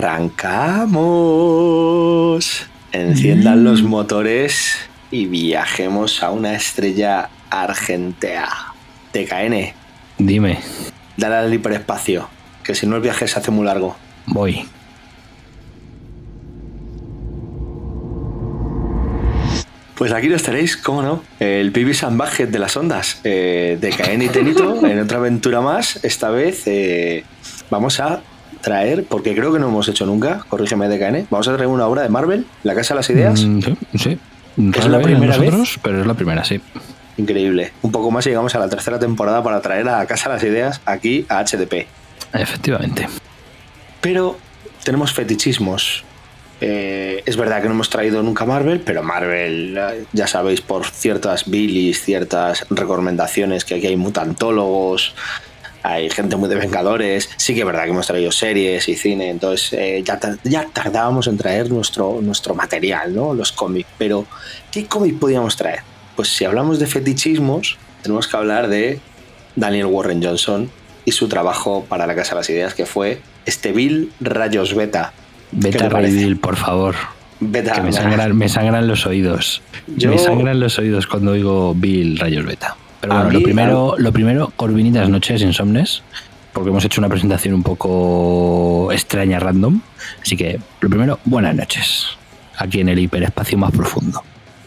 ¡Arrancamos! Enciendan los motores y viajemos a una estrella argentea. TKN, Dime, dale al hiperespacio, que si no el viaje se hace muy largo. voy. Pues aquí los tenéis, ¿cómo no? El Pibi Budget de las ondas, eh, de Caen y Tenito, en otra aventura más. Esta vez eh, vamos a traer, porque creo que no hemos hecho nunca, corrígeme de KN, vamos a traer una obra de Marvel, La Casa de las Ideas. Mm, sí, sí. ¿Es la primera nosotros, pero es la primera, sí. Increíble. Un poco más y llegamos a la tercera temporada para traer a Casa de las Ideas aquí a HDP. Efectivamente. Pero tenemos fetichismos. Eh, es verdad que no hemos traído nunca Marvel, pero Marvel, eh, ya sabéis, por ciertas bilis, ciertas recomendaciones, que aquí hay mutantólogos, hay gente muy de Vengadores. Sí que es verdad que hemos traído series y cine, entonces eh, ya, ya tardábamos en traer nuestro, nuestro material, ¿no? Los cómics. Pero, ¿qué cómic podíamos traer? Pues si hablamos de fetichismos, tenemos que hablar de Daniel Warren Johnson y su trabajo para la Casa de las Ideas, que fue este Bill Rayos Beta. Vete te a parece? Reidil, por favor. Beta, Que me sangran, me sangran los oídos. Yo- Me sangran los oídos cuando oigo Bill Rayos Beta. Pero bueno, mí- lo primero, lo primero, Corvinitas noches, insomnes, porque hemos hecho una presentación un poco extraña, random. Así que, lo primero, buenas noches. Aquí en el hiperespacio más profundo.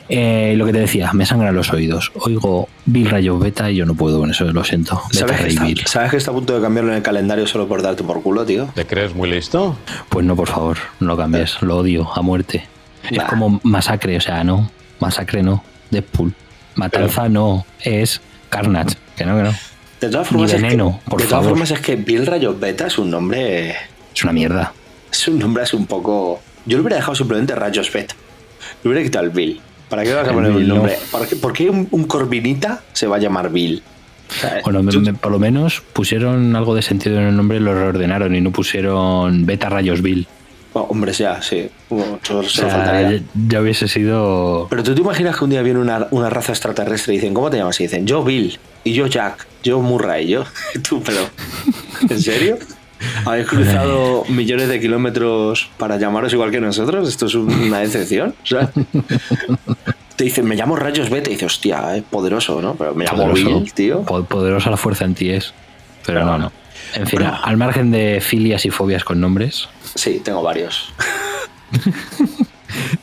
Eh, lo que te decía, me sangran los oídos. Oigo Bill Rayos Beta y yo no puedo con eso, lo siento. ¿Sabes que, está, ¿Sabes que está a punto de cambiarlo en el calendario solo por darte por culo, tío? ¿Te crees muy listo? Pues no, por favor, no lo cambies. Lo odio a muerte. Es como masacre, o sea, no. Masacre no. Deadpool. Matanza no. Es Carnage. Que no, que no. De todas Ni formas, es que, por de todas favor. formas es que Bill Rayos Beta es un nombre. Es una mierda. Es un nombre así un poco. Yo lo hubiera dejado simplemente Rayos Beta. Le hubiera quitado el Bill. ¿Para qué vas a El poner un Bill, no. nombre? ¿Por qué, por qué un, un Corvinita se va a llamar Bill? Bueno, yo- por lo menos pusieron algo de sentido en el nombre, lo reordenaron y no pusieron Beta Rayos Bill. Oh, hombre, ya, sí. Bueno, solo, O solo sea, faltaría. ya, ya hubiese sido. Pero tú te imaginas que un día viene una, una raza extraterrestre y dicen, ¿cómo te llamas? Y dicen, yo Bill, y yo Jack, yo Murray, yo. Tú, pero. ¿En serio? ¿Habéis cruzado millones de kilómetros para llamaros igual que nosotros? ¿Esto es una decepción? O sea, te dicen, me llamo Rayos Beta, y dices, hostia, es poderoso, ¿no? Pero me llamo poderoso. Bill, tío. Po- Poderosa la fuerza en ti es. Pero Pero no, bueno. no. En fin, al margen de filias y fobias con nombres, Sí, tengo varios.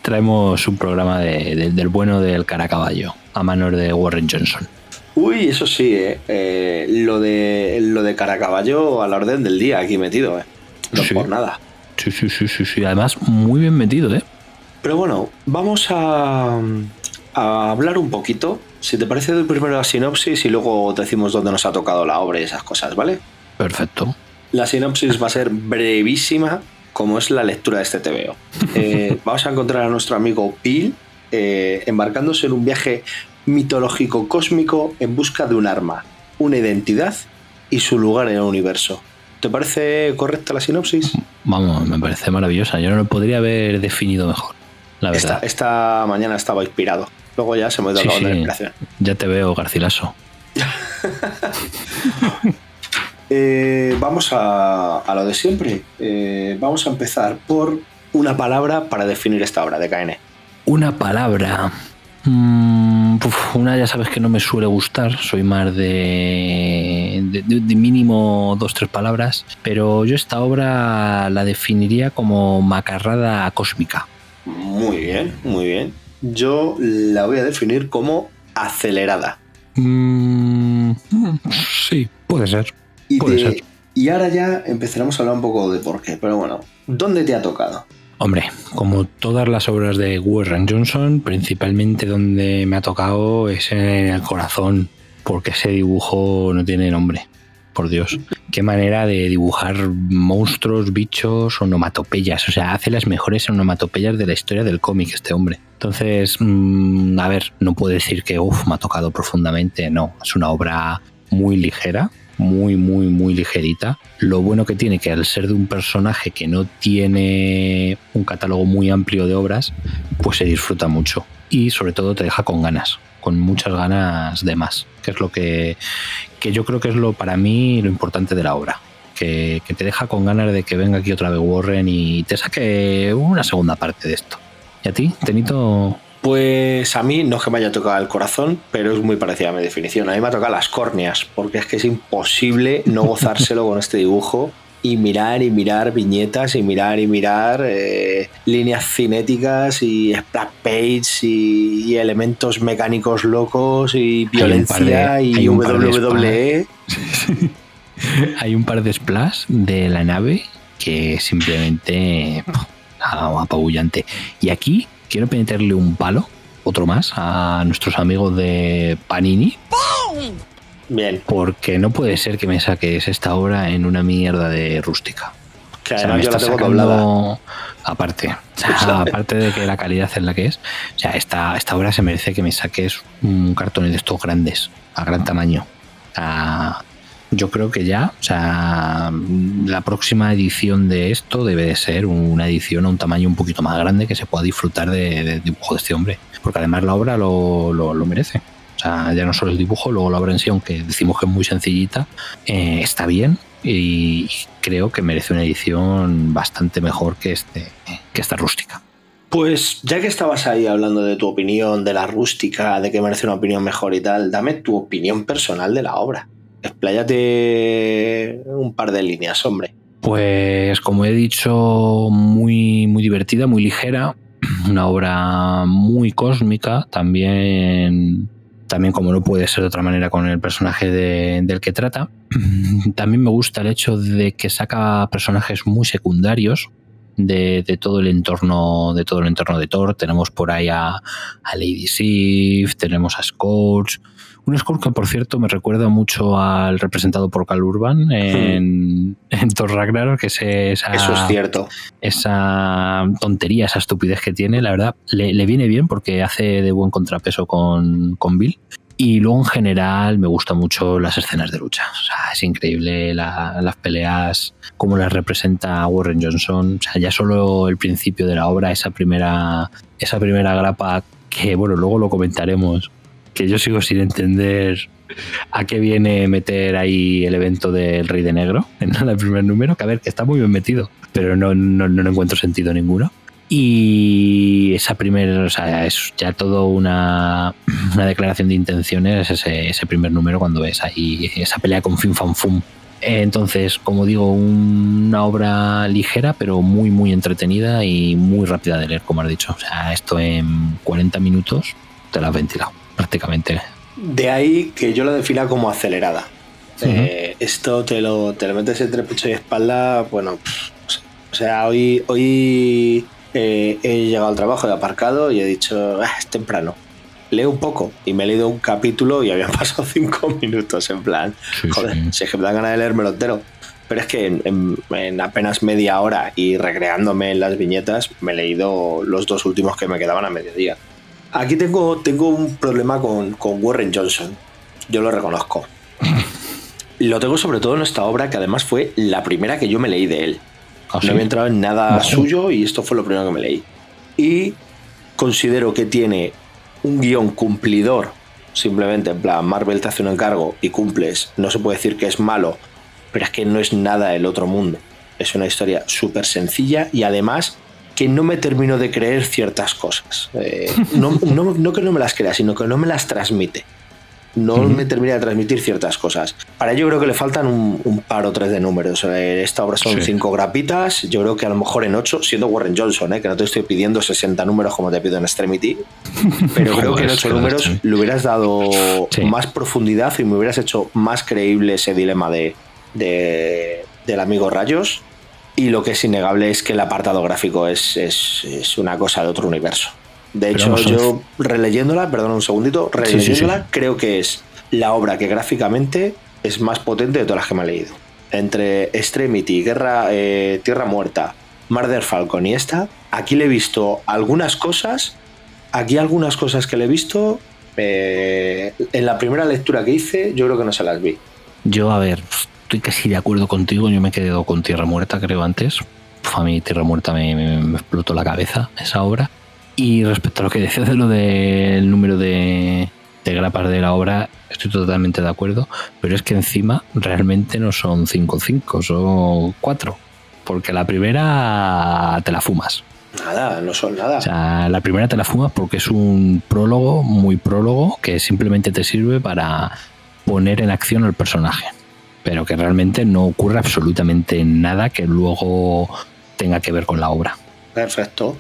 traemos un programa de- de- del bueno del caracaballo, a manos de Warren Johnson. Uy, eso sí, ¿eh? Eh, lo, de, lo de Caracaballo a la orden del día aquí metido, ¿eh? No Sí. por nada. Sí, sí, sí, sí, sí. Además, muy bien metido, ¿eh? Pero bueno, vamos a, a hablar un poquito. Si te parece, primero la sinopsis y luego decimos dónde nos ha tocado la obra y esas cosas, ¿vale? Perfecto. La sinopsis va a ser brevísima, como es la lectura de este TVO. Eh, vamos a encontrar a nuestro amigo Bill eh, embarcándose en un viaje mitológico cósmico en busca de un arma, una identidad y su lugar en el universo. ¿Te parece correcta la sinopsis? Vamos, me parece maravillosa. Yo no lo podría haber definido mejor, la verdad. Esta, esta mañana estaba inspirado. Luego ya se me ha ido Sí, la sí. inspiración. Ya te veo, Garcilaso. Eh, vamos a, a lo de siempre. Eh, vamos a empezar por una palabra para definir esta obra de KN. Una palabra. Mm, uf, una ya sabes que no me suele gustar, soy más de, de, mínimo dos, tres palabras, pero yo esta obra la definiría como macarrada cósmica. Muy bien, muy bien. Yo la voy a definir como acelerada. Mm, sí, puede ser. Y, ahora ya empezaremos a hablar un poco de por qué. Pero bueno, ¿dónde te ha tocado? Hombre, como todas las obras de Warren Johnson, principalmente donde me ha tocado es en el corazón, porque ese dibujo no tiene nombre. Por Dios, qué manera de dibujar monstruos, bichos, onomatopeyas. O sea, hace las mejores onomatopeyas de la historia del cómic este hombre. Entonces, mm, a ver, no puedo decir que uf, me ha tocado profundamente. No, es una obra muy ligera, muy, muy, muy ligerita. Lo bueno que tiene que al ser de un personaje que no tiene un catálogo muy amplio de obras, pues se disfruta mucho. Y sobre todo te deja con ganas, con muchas ganas de más, que es lo que, que yo creo que es lo para mí lo importante de la obra. Que, que te deja con ganas de que venga aquí otra vez Warren y te saque una segunda parte de esto. ¿Y a ti, Tenito? Pues a mí no es que me haya tocado el corazón, pero es muy parecida a mi definición. A mí me ha tocado las córneas, porque es que es imposible no gozárselo con este dibujo y mirar y mirar viñetas y mirar y mirar eh, líneas cinéticas y splash page y, y elementos mecánicos locos y de- violencia y WWE. Hay un par de splash de la nave que simplemente apabullante. Y aquí quiero meterle un palo, otro más, a nuestros amigos de Panini, Bien, porque no puede ser que me saques esta obra en una mierda de rústica. que O sea, me yo la está tengo doblada. sacando aparte, o sea, Escúchame. aparte de que la calidad es la que es, o sea, esta, esta obra se merece que me saques un cartón de estos grandes, a gran tamaño. A- yo creo que ya, o sea, la próxima edición de esto debe de ser una edición a un tamaño un poquito más grande que se pueda disfrutar de, dibujo de este hombre, porque además la obra lo, lo- lo merece. O sea, ya no solo el dibujo, luego la obra en sí, aunque decimos que es muy sencillita, eh, está bien y creo que merece una edición bastante mejor que, este, que esta rústica. Pues ya que estabas ahí hablando de tu opinión, de la rústica, de que merece una opinión mejor y tal, dame tu opinión personal de la obra. Expláyate un par de líneas, hombre. Pues como he dicho, muy, muy divertida, muy ligera, una obra muy cósmica, también, también como no puede ser de otra manera con el personaje de- del que trata. También me gusta el hecho de que saca personajes muy secundarios de, de todo el entorno de todo el entorno de Thor. Tenemos por ahí a, a Lady Sif, tenemos a Scourge, un Scourge que por cierto me recuerda mucho al representado por Cal Urban en, en Thor Ragnarok, que es esa, Eso es cierto. esa tontería, esa estupidez que tiene, la verdad, le, le viene bien porque hace de buen contrapeso con, con Bill. Y luego en general me gustan mucho las escenas de lucha. O sea, es increíble la- las peleas, cómo las representa Warren Johnson. O sea, ya solo el principio de la obra, esa primera, esa primera grapa que, bueno, luego lo comentaremos, que yo sigo sin entender a qué viene meter ahí el evento del Rey de Negro en el primer número, que a ver, que está muy bien metido, pero no, no, no encuentro sentido ninguno. Y esa primera, o sea, es ya todo una, una declaración de intenciones, ese, ese primer número cuando ves ahí esa pelea con Fin Fan Fum. Entonces, como digo, una obra ligera, pero muy, muy entretenida y muy rápida de leer, como has dicho. O sea, esto en 40 minutos te la has ventilado, prácticamente. De ahí que yo lo defina como acelerada. Eh, esto te lo, te lo metes entre pecho y espalda, bueno, pff, o sea, hoy, hoy eh, he llegado al trabajo, he aparcado y he dicho, "Ah, es temprano. Leo un poco y me he leído un capítulo y habían pasado cinco minutos en plan, Sí, joder, sí. si es que me da ganas de leérmelo entero. Pero es que en, en- en apenas media hora y recreándome en las viñetas, me he leído los dos últimos que me quedaban a mediodía. Aquí tengo, tengo un problema con, con Warren Johnson. Yo lo reconozco. Lo tengo sobre todo en esta obra, que además fue la primera que yo me leí de él. ¿Ah, No había entrado en nada suyo y esto fue lo primero que me leí. Y considero que tiene un guion cumplidor, simplemente en plan, Marvel te hace un encargo y cumples. No se puede decir que es malo, pero es que no es nada el otro mundo. Es una historia súper sencilla y además que no me termino de creer ciertas cosas. Eh, no, no- no que no me las crea, sino que no me las transmite. No me termina de transmitir ciertas cosas. Para ello creo que le faltan un, un par o tres de números. Eh, Esta obra son Sí. cinco grapitas. Yo creo que a lo mejor en ocho, siendo Warren Johnson, eh, que no te estoy pidiendo 60 números como te pido en Extremity, pero creo que en ocho números le hubieras dado Sí. más profundidad y me hubieras hecho más creíble ese dilema de, de- del amigo Rayos. Y lo que es innegable es que el apartado gráfico es, es- es una cosa de otro universo. De hecho, yo releyéndola, perdón un segundito, Sí, sí, releyéndola, sí. creo que es la obra que gráficamente es más potente de todas las que me he leído. Entre Extremity, Guerra, eh, Tierra Muerta, Murder Falcon y esta, aquí le he visto algunas cosas. Aquí algunas cosas que le he visto. eh, en la primera lectura que hice, yo creo que no se las vi. Yo, a ver, estoy casi de acuerdo contigo. Yo me he quedado con Tierra Muerta, creo, antes. Uf, a mí Tierra Muerta me, me- me explotó la cabeza, esa obra. Y respecto a lo que decías de lo del número de, de grapas de la obra, estoy totalmente de acuerdo. Pero es que encima realmente no son 5-5, son 4. Porque la primera te la fumas. Nada, no son nada. O sea, la primera te la fumas porque es un prólogo, muy prólogo, que simplemente te sirve para poner en acción al personaje. Pero que realmente no ocurre absolutamente nada que luego tenga que ver con la obra. Perfecto.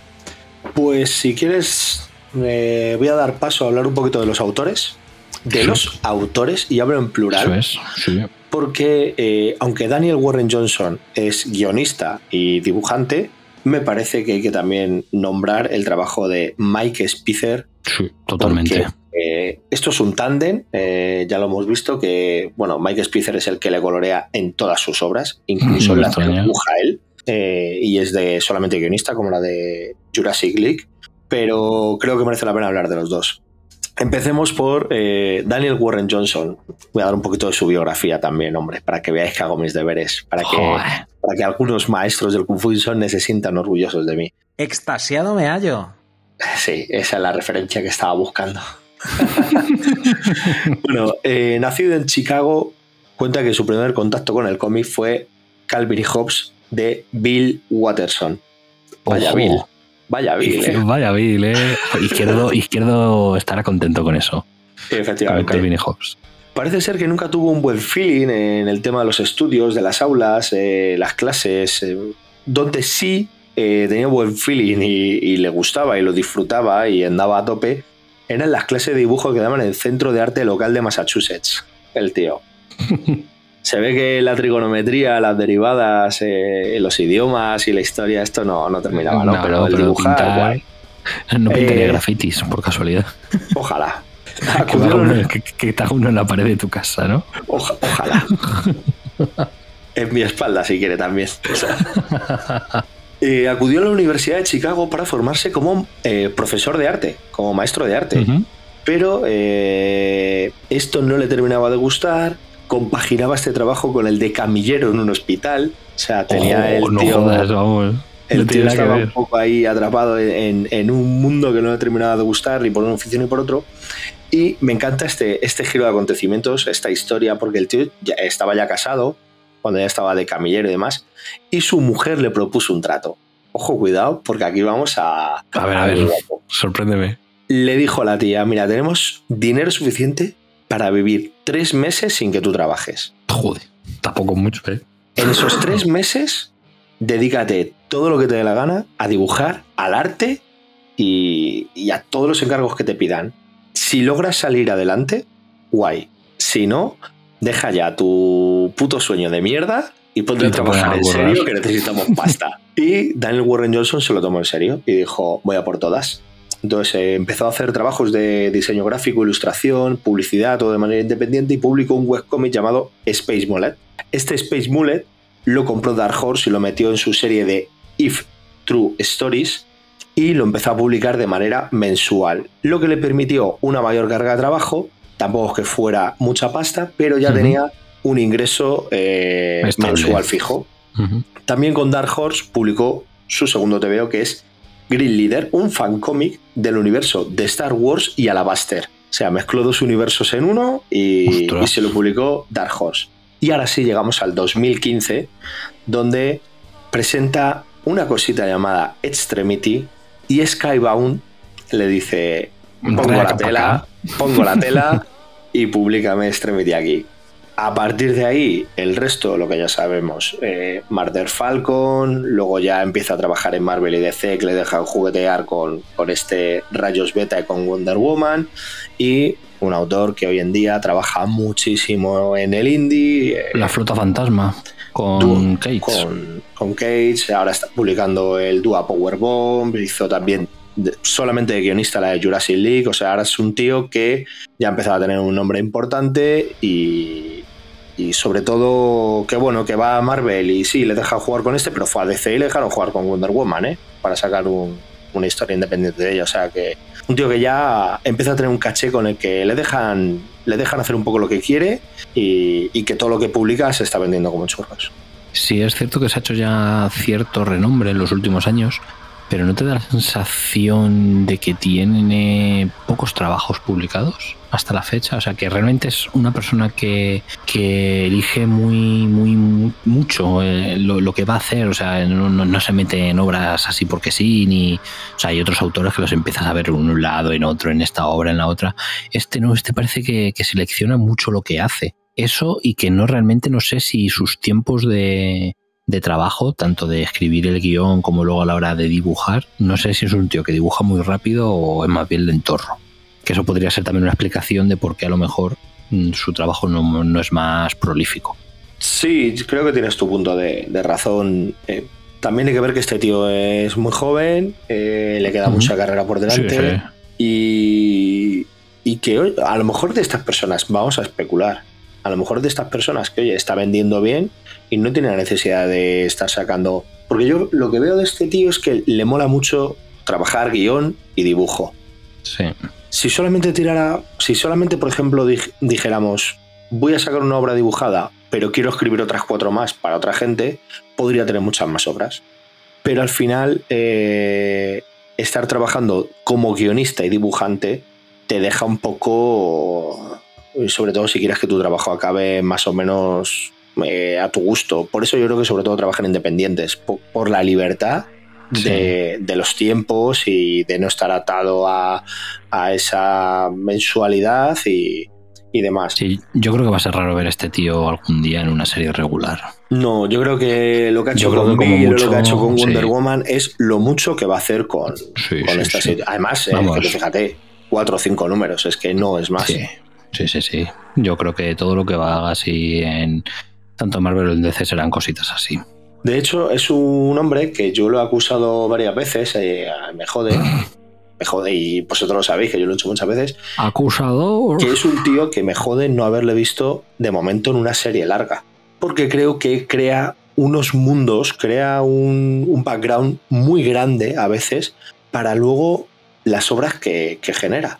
Pues si quieres, eh, voy a dar paso a hablar un poquito de los autores. De Sí. los autores, y hablo en plural. Eso es, sí. porque eh, aunque Daniel Warren Johnson es guionista y dibujante, me parece que hay que también nombrar el trabajo de Mike Spicer. Sí, totalmente. Eh, esto es un tándem, eh, ya lo hemos visto, que bueno, Mike Spicer es el que le colorea en todas sus obras, incluso me en las que dibuja él, eh, y es de solamente guionista, como la de Jurassic League, pero creo que merece la pena hablar de los dos. Empecemos por eh, Daniel Warren Johnson. Voy a dar un poquito de su biografía también, hombre, para que veáis que hago mis deberes, para que, Joder. para que algunos maestros del Kung Fu se sientan orgullosos de mí. Extasiado me hallo. Sí, esa es la referencia que estaba buscando. bueno, eh, nacido en Chicago, cuenta que su primer contacto con el cómic fue Calvin y Hobbes de Bill Watterson. Vaya Ojo. Bill. Vaya Bill, eh. Vaya Bill, eh. Izquierdo, izquierdo estará contento con eso. Efectivamente. Calvin y Hobbes. Parece ser que nunca tuvo un buen feeling en el tema de los estudios, de las aulas, eh, las clases, eh, donde sí eh, tenía buen feeling y, y le gustaba y lo disfrutaba y andaba a tope, eran las clases de dibujo que daban en el Centro de Arte Local de Massachusetts, el tío. Se ve que la trigonometría, las derivadas, eh, los idiomas y la historia, esto no, no terminaba, ¿no? pero el dibujar, pintar- guay. No pintaría Eh, grafitis, por casualidad. ojalá. Que, uno- que, que te haga uno en la pared de tu casa, ¿no? Oja- ojalá. en mi espalda, si quiere también. Eh, acudió a la Universidad de Chicago para formarse como eh, profesor de arte, como maestro de arte. Pero eh, esto no le terminaba de gustar. Compaginaba este trabajo con el de camillero en un hospital. O sea, tenía Oh, el no tío. jodas, vamos. El No tío estaba un poco ahí atrapado en, en un mundo que no le terminaba de gustar, ni por un oficio ni por otro. Y me encanta este, este giro de acontecimientos, esta historia, porque el tío ya estaba ya casado, cuando ya estaba de camillero y demás, y su mujer le propuso un trato. Ojo, cuidado, porque aquí vamos a... A ver, a ver. Sorpréndeme. Le dijo a la tía, mira, tenemos dinero suficiente para vivir tres meses sin que tú trabajes. Joder, tampoco mucho, ¿eh? En esos tres meses, dedícate todo lo que te dé la gana a dibujar, al arte y, y a todos los encargos que te pidan. Si logras salir adelante, guay. Si no, deja ya tu puto sueño de mierda y ponte a trabajar en serio que necesitamos pasta. y Daniel Warren Johnson se lo tomó en serio y dijo, voy a por todas. Entonces eh, empezó a hacer trabajos de diseño gráfico, ilustración, publicidad, todo de manera independiente y publicó un webcomic llamado Space Mullet. Este Space Mullet lo compró Dark Horse y lo metió en su serie de If True Stories, y lo empezó a publicar de manera mensual, lo que le permitió una mayor carga de trabajo, tampoco que fuera mucha pasta, pero ya tenía un ingreso eh, mensual fijo. También con Dark Horse publicó su segundo TVO que es Green Leader, un fan cómic del universo de Star Wars y Alabaster. O sea, mezcló dos universos en uno y, se lo publicó Dark Horse. Y ahora sí llegamos al 2015, donde presenta una cosita llamada Extremity y Skybound le dice, pongo la tela, pongo la tela y públicame Extremity aquí. A partir de ahí, el resto, lo que ya sabemos, eh, Marder Falcon, luego ya empieza a trabajar en Marvel y DC, que le deja juguetear con, con este Rayos Beta y con Wonder Woman, y un autor que hoy en día trabaja muchísimo en el indie. Eh, La Flota Fantasma, con Cage. Con, con, Cage, ahora está publicando el Dua Powerbomb, hizo también solamente de guionista la de Jurassic League, o sea, ahora es un tío que ya ha empezado a tener un nombre importante y, y sobre todo que bueno, que va a Marvel y sí, le deja jugar con este, pero fue a DC y le dejaron jugar con Wonder Woman, ¿eh? Para sacar una historia independiente de ella, o sea que un tío que ya empieza a tener un caché con el que le dejan, le dejan hacer un poco lo que quiere y, y que todo lo que publica se está vendiendo como churros. Sí, es cierto que se ha hecho ya cierto renombre en los últimos años, pero ¿no te da la sensación de que tiene pocos trabajos publicados hasta la fecha? O sea, que realmente es una persona que, que elige muy, muy, mucho eh, lo, que va a hacer, o sea, no, no, se mete en obras así porque sí, ni... O sea, hay otros autores que los empiezas a ver en un lado, en otro, en esta obra, en la otra. Este no, este parece que, que selecciona mucho lo que hace. Eso y que no realmente no sé si sus tiempos de, de trabajo, tanto de escribir el guion como luego a la hora de dibujar. No sé si es un tío que dibuja muy rápido o es más bien lentorro. Que eso podría ser también una explicación de por qué a lo mejor mm, su trabajo no, es más prolífico. Sí, creo que tienes tu punto de, razón. Eh, también hay que ver que este tío es muy joven, eh, le queda mucha carrera por delante Y, y que a lo mejor de estas personas, vamos a especular, a lo mejor de estas personas que, oye, está vendiendo bien y no tiene la necesidad de estar sacando. Porque yo lo que veo de este tío es que le mola mucho trabajar guion y dibujo. Sí. Si solamente tirara, si solamente, por ejemplo, dijéramos, voy a sacar una obra dibujada, pero quiero escribir otras cuatro más para otra gente, podría tener muchas más obras. Pero al final, eh, estar trabajando como guionista y dibujante te deja un poco sobre todo si quieres que tu trabajo acabe más o menos eh, a tu gusto. Por eso yo creo que sobre todo trabajan independientes, por, la libertad de, los tiempos y de no estar atado a, esa mensualidad y, demás. Sí, yo creo que va a ser raro ver a este tío algún día en una serie regular. No, yo creo que lo que ha hecho con lo que ha hecho con Wonder Woman es lo mucho que va a hacer con, esta serie. Además, eh, fíjate, cuatro o cinco números, es que no es más. Sí, sí, sí. Yo creo que todo lo que va así en tanto Marvel como en DC serán cositas así. De hecho, es un hombre que yo lo he acusado varias veces, eh, me jode. me jode, y vosotros lo sabéis, que yo lo he hecho muchas veces. Acusador. Que es un tío que me jode no haberle visto de momento en una serie larga. Porque creo que crea unos mundos, crea un, un background muy grande a veces para luego las obras que, que genera.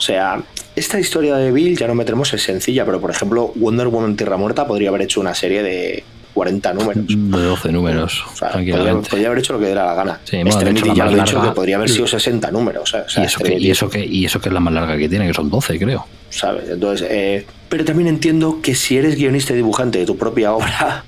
O sea, esta historia de Bill, ya no meteremos, es sencilla, pero por ejemplo, Wonder Woman Tierra Muerta podría haber hecho una serie de 40 números. De 12 números. O sea, podría, haber hecho lo que diera la gana. Sí, ya lo he dicho que podría haber sido 60 números. y, eso que, y, eso que, y eso que es la más larga que tiene, que son 12, creo. ¿Sabes? Entonces, eh, pero también entiendo que si eres guionista y dibujante de tu propia obra,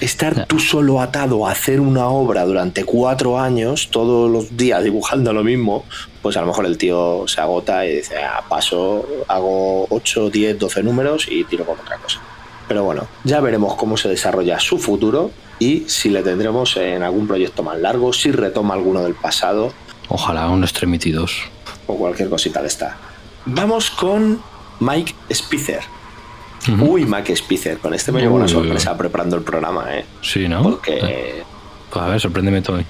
estar tú solo atado a hacer una obra durante cuatro años, todos los días dibujando lo mismo, pues a lo mejor el tío se agota y dice, ah, paso, hago 8, 10, 12 números y tiro con otra cosa. Pero bueno, ya veremos cómo se desarrolla su futuro y si le tendremos en algún proyecto más largo, si retoma alguno del pasado. Ojalá un Extremity 2. O cualquier cosita de esta. Vamos con Mike Spitzer Uy, Mac Spicer, con este me llevo una sorpresa preparando el programa, ¿eh? Sí, ¿no? Porque. Eh, pues a ver, sorpréndeme todo.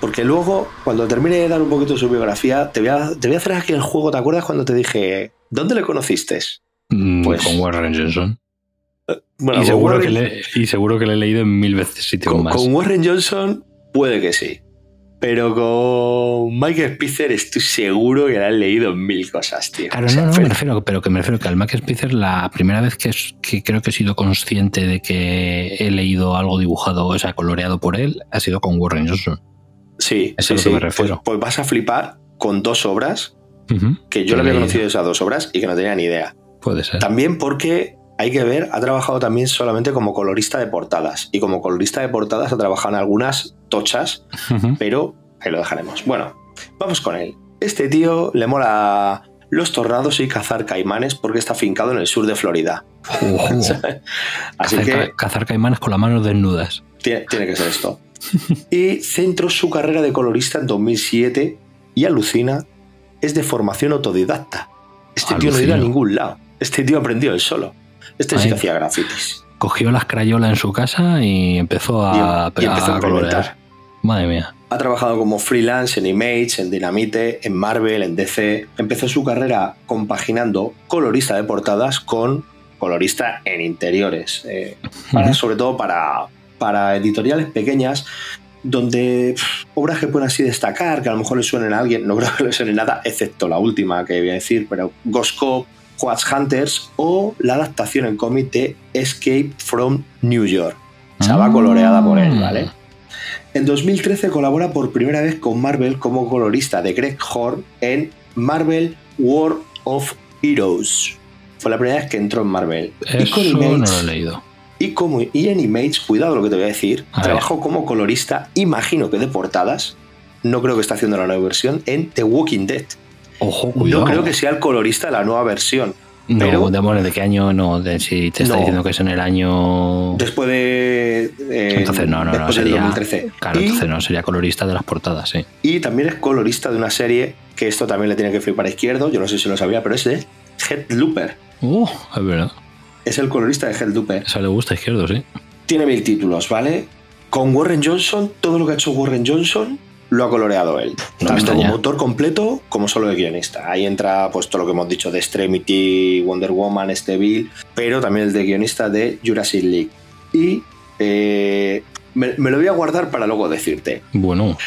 Porque luego, cuando termine de dar un poquito de su biografía, te voy a, te voy a hacer aquí el juego. ¿Te acuerdas cuando te dije, ¿dónde le conociste? Mm, pues, con Warren Johnson. Eh, bueno, y, seguro que le, y seguro que le he leído en mil veces con, más. Con Warren Johnson, puede que sí. Pero con Mike Spitzer estoy seguro que le han leído mil cosas, tío. Claro, O sea, no, no, me refiero, pero que me refiero que al Max Spitzer la primera vez que, es- que creo que he sido consciente de que he leído algo dibujado, o sea, coloreado por él, ha sido con Warren Johnson. Sí, Eso sí, es lo que sí. me refiero. Pues, pues vas a flipar con dos obras que yo le había conocido esas dos obras y que no tenía ni idea. Puede ser. También porque hay que ver, ha trabajado también solamente como colorista de portadas. Y como colorista de portadas ha trabajado en algunas tochas, pero ahí lo dejaremos. Bueno, vamos con él. Este tío le mola los tornados y cazar caimanes porque está fincado en el sur de Florida. Así cazar, que ca- cazar caimanes con las manos desnudas. tiene, tiene que ser esto. Y centró su carrera de colorista en 2007 y alucina, es de formación autodidacta. Este tío no ido a ningún lado. Este tío aprendió él solo. Este sí que hacía grafitis. Cogió las crayolas en su casa y empezó a, y empezó a colorear. Madre mía. Ha trabajado como freelance en Image, en Dynamite, en Marvel, en DC. Empezó su carrera compaginando colorista de portadas con colorista en interiores. eh, para-. Sobre todo para, para editoriales pequeñas, donde pff, obras que pueden así destacar, que a lo mejor le suenen a alguien, no creo que le suene nada, excepto la última que voy a decir, pero Ghost Cop, Quats Hunters o la adaptación en cómic de Escape from New York. Estaba coloreada por él, ¿vale? En 2013 colabora por primera vez con Marvel como colorista de Greg Horn en Marvel War of Heroes. Fue la primera vez que entró en Marvel. y, con Eso no Image, lo he leído. y, como, y en Image, cuidado lo que te voy a decir, A ver. trabajó como colorista, imagino que de portadas, no creo que está haciendo la nueva versión, en The Walking Dead. Ojo, cuidado. No creo que sea el colorista de la nueva versión. No, pero- de, bueno, ¿de qué año? No, de, si te está No. diciendo que es en el año... Después de... eh, entonces no, no, no, sería... 2013. Claro, Y- entonces no, sería colorista de las portadas, sí. Y también es colorista de una serie que esto también le tiene que flipar a izquierdo, yo no sé si lo sabía, pero es de Headlooper. Uh, es verdad. Es el colorista de Headlooper. Eso le gusta a izquierdo, sí. Tiene mil títulos, ¿vale? Con Warren Johnson, todo lo que ha hecho Warren Johnson lo ha coloreado él. me Tanto como autor completo como solo de guionista. Ahí entra pues todo lo que hemos dicho de Extremity, Wonder Woman, este Bill, pero también el de guionista de Jurassic League. Y eh, me, me lo voy a guardar para luego decirte Bueno,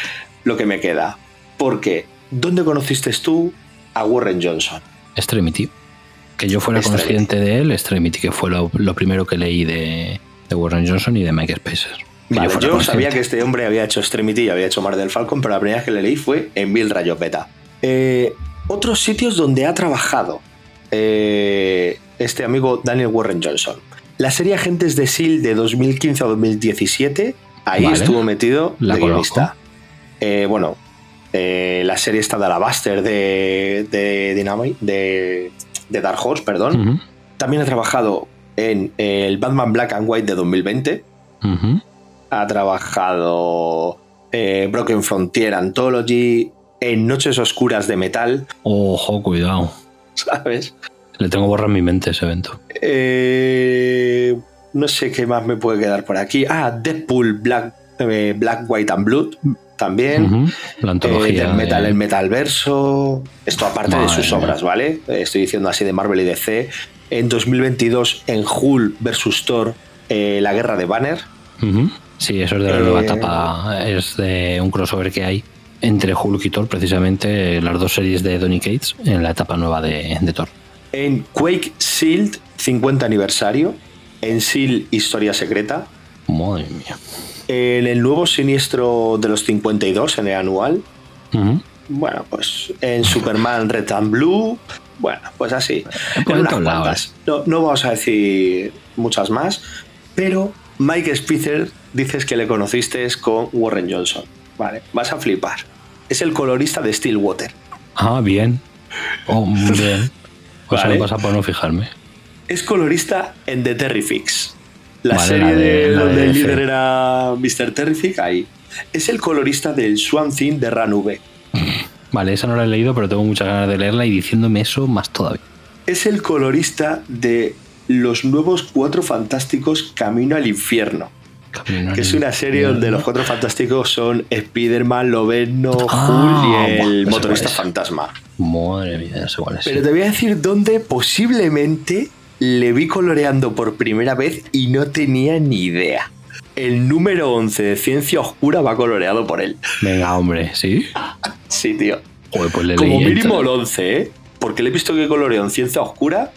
lo que me queda. Porque, ¿dónde conociste tú a Warren Johnson? Extremity. Que yo fuera Extremity. consciente de él, Extremity, que fue lo, lo primero que leí de, de Warren Johnson y de Mike Spacer. Vale, yo sabía que este hombre había hecho Extremity y había hecho Mar del Falcon, pero la primera vez que le leí fue en Bill Rayopeta. Eh, otros sitios donde ha trabajado eh, este amigo Daniel Warren Johnson. La serie Agentes de S.H.I.E.L.D. de 2015 a 2017, ahí Vale. estuvo metido La de guionista. Eh, bueno, eh, la serie está de Alabaster de, de Dynamite, de, de Dark Horse, perdón. Ujú, También ha trabajado en el Batman Black and White de 2020 ujú. Ha trabajado eh, Broken Frontier Anthology, en Noches Oscuras de Metal, Ojo, cuidado. ¿sabes? Le tengo borra en mi mente ese evento. Eh, no sé qué más me puede quedar por aquí. Ah, Deadpool, Black, eh, Black White and Blood, también. Ujú, La Eh, antología. del metal, el metalverso. Esto aparte de sus obras, ¿vale? Eh, Estoy diciendo así de Marvel y DC. En 2022, en Hulk vs. Thor, eh, la guerra de Banner. Ujú. Sí, eso es de la Eh, nueva etapa. Es de un crossover que hay entre Hulk y Thor, precisamente las dos series de Donny Cates en la etapa nueva de, de Thor. En Quake Shield, 50 aniversario. En Seal, Historia Secreta. Madre mía. En el nuevo siniestro de los 52, en el anual. Bueno, pues en Superman Red and Blue. Bueno, pues así. En unas cuantas. No, no vamos a decir muchas más, pero Mike Spitzer dices que le conociste con Warren Johnson. Vale, vas a flipar. Es el colorista de Stillwater. Ah, bien. Oh, bien. Pues Vale. solo pasa por no fijarme. Es colorista en The Terrifics. La Vale, serie la de- la donde de el líder era Mr. Terrific, ahí. Es el colorista del Swan Thing de Ranube. Vale, esa no la he leído, pero tengo muchas ganas de leerla y diciéndome eso más todavía. Es el colorista de Los Nuevos Cuatro Fantásticos Camino al Infierno. Camino Que es una serie donde los Cuatro Fantásticos son Spider-Man, Loveno, Ah, Hulk y el motorista fantasma. Madre mía, no sé cuál es. Pero te voy a decir dónde posiblemente le vi coloreando por primera vez y no tenía ni idea. el número 11 de Ciencia Oscura va coloreado por él. Venga, hombre, ¿sí? Sí, tío. Joder, pues le Como leí mínimo el esto. 11, ¿eh? Porque le he visto que coloreó en Ciencia Oscura,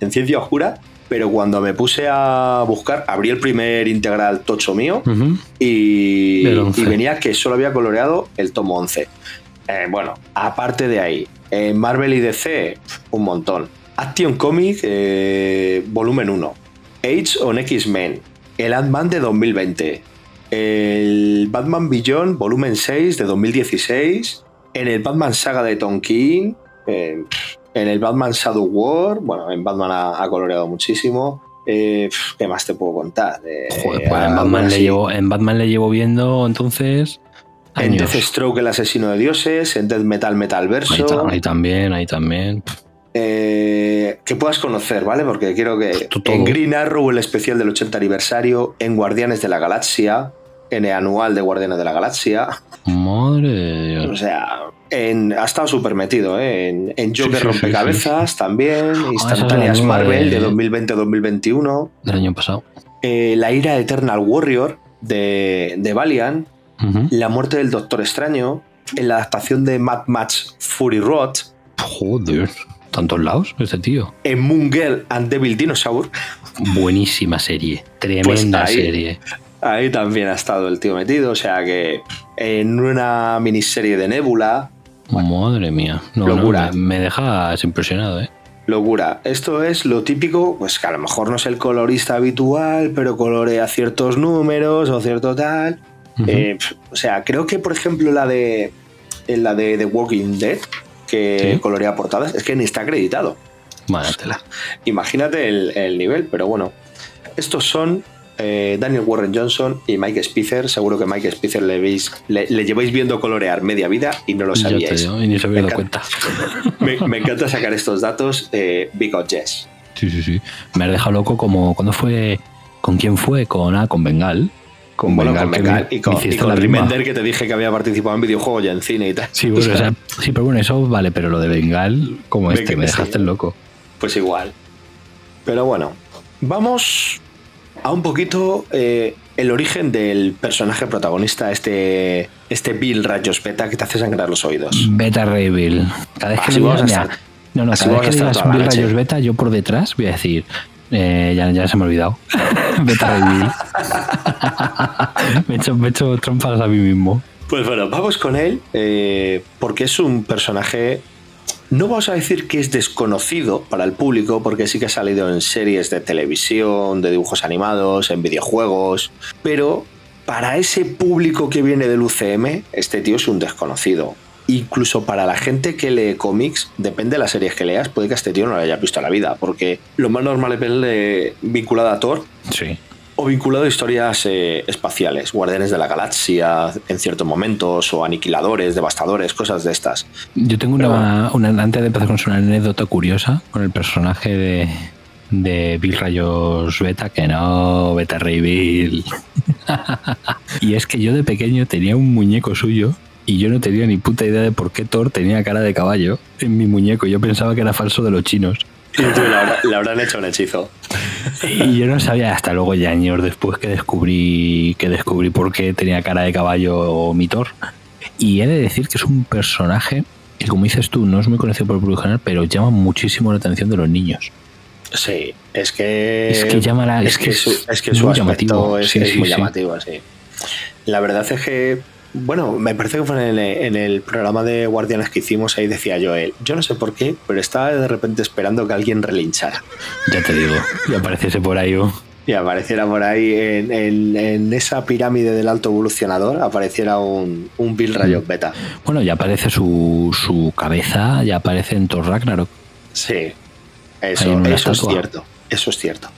en Ciencia Oscura, pero cuando me puse a buscar, abrí el primer integral tocho mío Ujú. y, Del 11. y venía que solo había coloreado el tomo 11. Eh, bueno, aparte de ahí, en Marvel y DC, un montón. Action Comic, eh, volumen 1. Age on X-Men. El Ant-Man de 2020. El Batman Beyond, volumen 6 de 2016. En el Batman Saga de Tom King. eh, en el Batman Shadow War. Bueno, en Batman ha, ha coloreado muchísimo. Eh, ¿Qué más te puedo contar? Eh, Joder, pues en Batman, le llevo, en Batman le llevo viendo entonces. En años. Deathstroke, el asesino de dioses. En Death Metal Metal Verso. ahí también, ahí también. eh, que puedas conocer, ¿vale? Porque quiero que todo. en Green Arrow, el especial del 80 aniversario, en Guardianes de la Galaxia, en el anual de Guardianes de la Galaxia, Madre de o Dios. sea, en, ha estado súper metido, ¿eh? En, en Joker Sí, sí, Rompecabezas también, es Instantáneas Marvel de de- 2020-2021, Del año pasado. eh, La ira de Eternal Warrior de, de Valiant. La muerte del Doctor Extraño, en la adaptación de Mad Max Fury Road, Joder. Tantos lados, este tío. en Moon Girl and Devil Dinosaur, Buenísima serie. Tremenda Pues ahí- serie. Ahí también ha estado el tío metido, o sea que en una miniserie de Nebula, Madre mía. No, no, Locura. me, me dejas impresionado, ¿eh? locura. Esto es lo típico, pues que a lo mejor no es el colorista habitual, pero colorea ciertos números o cierto tal. Eh, o sea, creo que por ejemplo la de en la de The Walking Dead, que Sí. colorea portadas, es que ni está acreditado. Vale, tela. Imagínate el, el nivel, pero bueno. Estos son eh, Daniel Warren Johnson y Mike Spicer. Seguro que Mike Spicer le, veis, le, le lleváis viendo colorear media vida y no lo te sabíais. y ni se había Me dado cuenta. Me, me encanta sacar estos datos eh, yes. Sí, sí, sí. Me has dejado loco como cuando fue. ¿Con quién fue? Con ah, con Bengal. Con bueno, Bengal. con Bengal me- y con, y con la. Remender que te dije que había participado en videojuegos y en cine y tal. Sí, bueno, o sea, sí, pero bueno, eso vale, pero lo de Bengal, como este, me sí. dejaste loco. Pues igual. Pero bueno, vamos a un poquito eh, el origen del personaje protagonista, este, este Bill Rayos Beta que te hace sangrar los oídos. Beta Ray Bill. Cada vez que Así digas, mira, no, no, cada vez que digas Bill. Rayos Beta, yo por detrás voy a decir, eh, ya, ya se me ha olvidado. Beta Ray Bill. me, he hecho, me he hecho trampas a mí mismo. Pues bueno, vamos con él eh, porque es un personaje, no vamos a decir que es desconocido para el público, porque sí que ha salido en series de televisión, de dibujos animados, en videojuegos, pero para ese público que viene del UCM, este tío es un desconocido. Incluso para la gente que lee cómics, depende de las series que leas, puede que este tío no lo haya visto en la vida, porque lo más normal es verle vinculado a Thor, Sí. O vinculado a historias eh, espaciales, guardianes de la galaxia en ciertos momentos, o aniquiladores, devastadores, cosas de estas. Yo tengo una, una- antes de empezar con una anécdota curiosa con el personaje de, de Bill Rayos Beta, que no, Beta Ray Bill. y es que yo de pequeño tenía un muñeco suyo y yo no tenía ni puta idea de por qué Thor tenía cara de caballo en mi muñeco. Yo pensaba que era falso de los chinos. Y tú le, habrá- le habrán hecho un hechizo. Y yo no sabía hasta luego ya años después que descubrí que descubrí por qué tenía cara de caballo mi Thor. Y he de decir que es un personaje que, como dices tú, no es muy conocido por el público general, pero llama muchísimo la atención de los niños. Sí, es que. Es que llama la- es, es que su, es que su muy aspecto llamativo. es, Sí, es sí, muy sí. llamativo, sí. La verdad es que. Bueno, me parece que fue en el, en el programa de Guardianes que hicimos, ahí decía Joel, yo no sé por qué, pero estaba de repente esperando que alguien relinchara. Ya te digo, y apareciese por ahí. oh. Y apareciera por ahí en, en- en esa pirámide del alto evolucionador, apareciera un, un Bill Rayos Mm. Beta. Bueno, ya aparece su, su cabeza, ya aparece en Thor Ragnarok. Sí, eso, es cierto. Eso es cierto.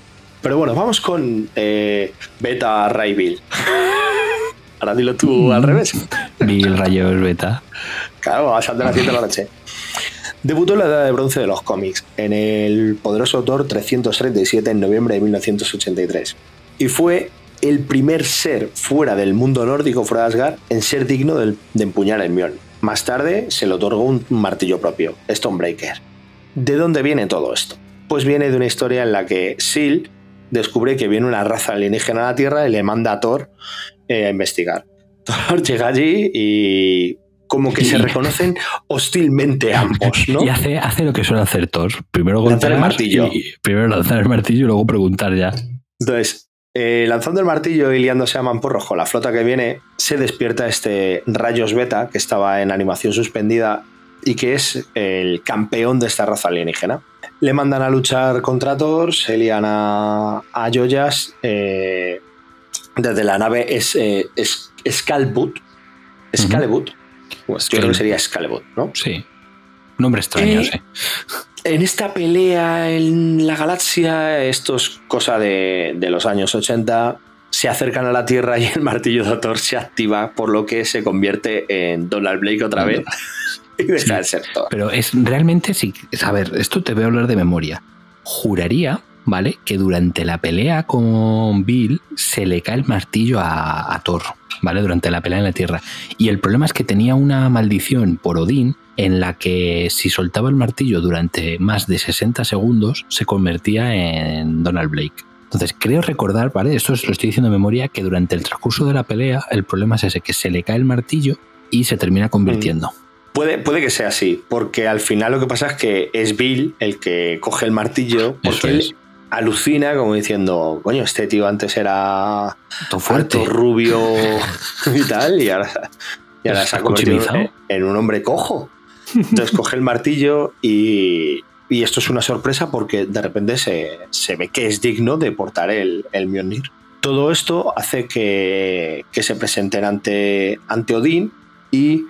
Pero bueno, vamos con eh, Beta Ray Bill. Ahora dilo tú Mm. al revés. Bill Rayos Beta. Claro, a saltar a las 7 de la noche. Debutó en la edad de bronce de los cómics, en el poderoso Thor 337 en noviembre de 1983. Y fue el primer ser fuera del mundo nórdico, fuera de Asgard, en ser digno del- de, empuñar el Mjolnir. Más tarde se le otorgó un martillo propio, Stonebreaker. ¿De dónde viene todo esto? Pues viene de una historia en la que Sil descubre que viene una raza alienígena a la Tierra y le manda a Thor eh, a investigar. Thor llega allí y como que se reconocen hostilmente ambos, ¿no? Y hace, hace lo que suele hacer Thor. Primero Lanzar el martillo. y- primero lanzar el martillo y luego preguntar ya. Entonces, eh, lanzando el martillo y liándose a mamporros con la flota que viene, se despierta este Rayos Beta, que estaba en animación suspendida y que es el campeón de esta raza alienígena. Le mandan a luchar contra Thor, se lían a, a Joyas eh, desde la nave es, eh, es, Scalbut. Scalebut. Pues yo creo que sería Scalebut, ¿no? Sí. Nombre extraño, Eh, sí. En esta pelea en la galaxia, esto es cosa de, de los años 80, se acercan a la Tierra y el martillo de Thor se activa, por lo que se convierte en Donald Blake otra vez y deja de ser Thor. Pero es realmente, sí. A ver, esto te voy a hablar de memoria. Juraría, ¿vale? Que durante la pelea con Bill se le cae el martillo a, a Thor, ¿vale? Durante la pelea en la Tierra. Y el problema es que tenía una maldición por Odín en la que si soltaba el martillo durante más de 60 segundos se convertía en Donald Blake. Entonces creo recordar, ¿vale? Esto lo estoy diciendo de memoria, que durante el transcurso de la pelea el problema es ese, que se le cae el martillo y se termina convirtiendo. Puede, puede que sea así, porque al final lo que pasa es que es Bill el que coge el martillo, porque él. Alucina como diciendo, coño, este tío antes era Todo fuerte. alto, rubio y tal, y ahora, y ahora se ha convertido en, un hombre cojo. Entonces coge el martillo y, y esto es una sorpresa porque de repente se, se ve que es digno de portar el, el Mjolnir. Todo esto hace que, que se presenten ante, ante Odín y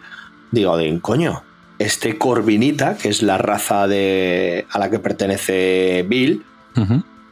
diga Odín, coño, este Corvinita, que es la raza de, a la que pertenece Bill.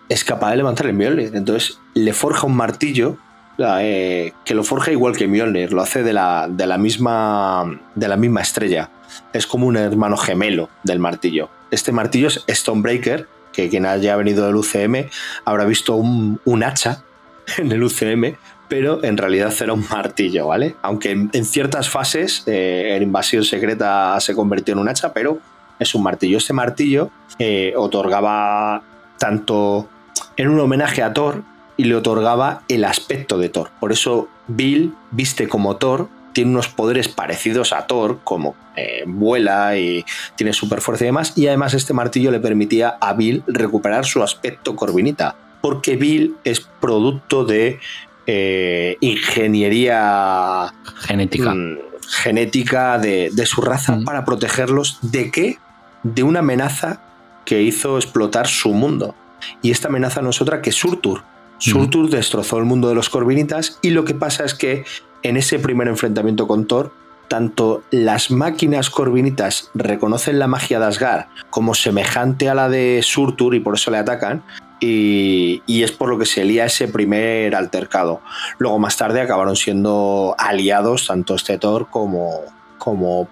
Es capaz de levantar el Mjolnir. Entonces le forja un martillo eh, que lo forja igual que Mjolnir, lo hace de la, de la, misma, de la misma estrella. Es como un hermano gemelo del martillo. Este martillo es Stonebreaker, que quien haya venido del UCM habrá visto un, un hacha en el UCM, pero en realidad era un martillo, ¿vale? Aunque en, ciertas fases eh, Invasión Secreta se convirtió en un hacha, pero es un martillo. Este martillo eh, otorgaba tanto en un homenaje a Thor y le otorgaba el aspecto de Thor. Por eso Bill viste como Thor, tiene unos poderes parecidos a Thor, como eh, vuela y tiene super fuerza y demás, y además este martillo le permitía a Bill recuperar su aspecto corvinita, porque Bill es producto de eh, ingeniería Genética. mm, genética de, de su raza Mm. para protegerlos de qué? De una amenaza que hizo explotar su mundo. Y esta amenaza no es otra que Surtur. Surtur destrozó el mundo de los Corvinitas y lo que pasa es que en ese primer enfrentamiento con Thor, tanto las máquinas Corvinitas reconocen la magia de Asgard como semejante a la de Surtur y por eso le atacan, y, y es por lo que se lía ese primer altercado. Luego más tarde acabaron siendo aliados tanto este Thor como, como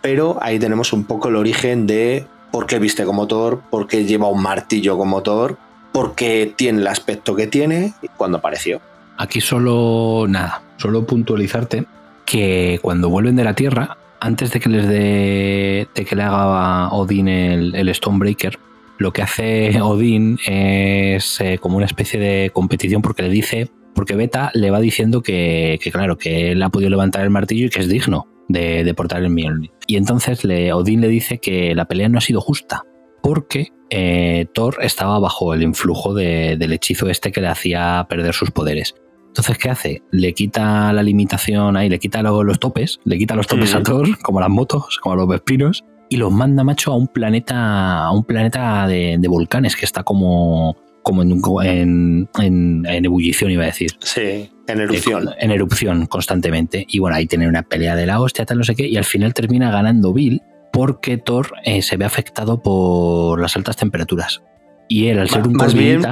pero ahí tenemos un poco el origen de por qué viste como Thor, por qué lleva un martillo como Thor, por qué tiene el aspecto que tiene y cuando apareció. Aquí solo nada, solo puntualizarte que cuando vuelven de la Tierra, antes de que les dé de que le haga a Odín el, el Stonebreaker, lo que hace Odín es eh, como una especie de competición porque le dice, porque Beta le va diciendo que, que, claro, que él ha podido levantar el martillo y que es digno de, de portar el Mjolnir. Y entonces le, Odín le dice que la pelea no ha sido justa porque eh, Thor estaba bajo el influjo de- del hechizo este que le hacía perder sus poderes. Entonces, ¿qué hace? Le quita la limitación ahí, le quita lo- los topes, le quita los topes a. Thor, como las motos, como los vespinos, y los manda, macho, a un planeta, a un planeta de, de volcanes que está como, como en, en- en- en ebullición, iba a decir. Sí, en erupción. En erupción constantemente. Y bueno, ahí tiene una pelea de la hostia, tal, no sé qué. Y al final termina ganando Bill porque Thor eh, se ve afectado por las altas temperaturas. Y él, al ser un más, bien,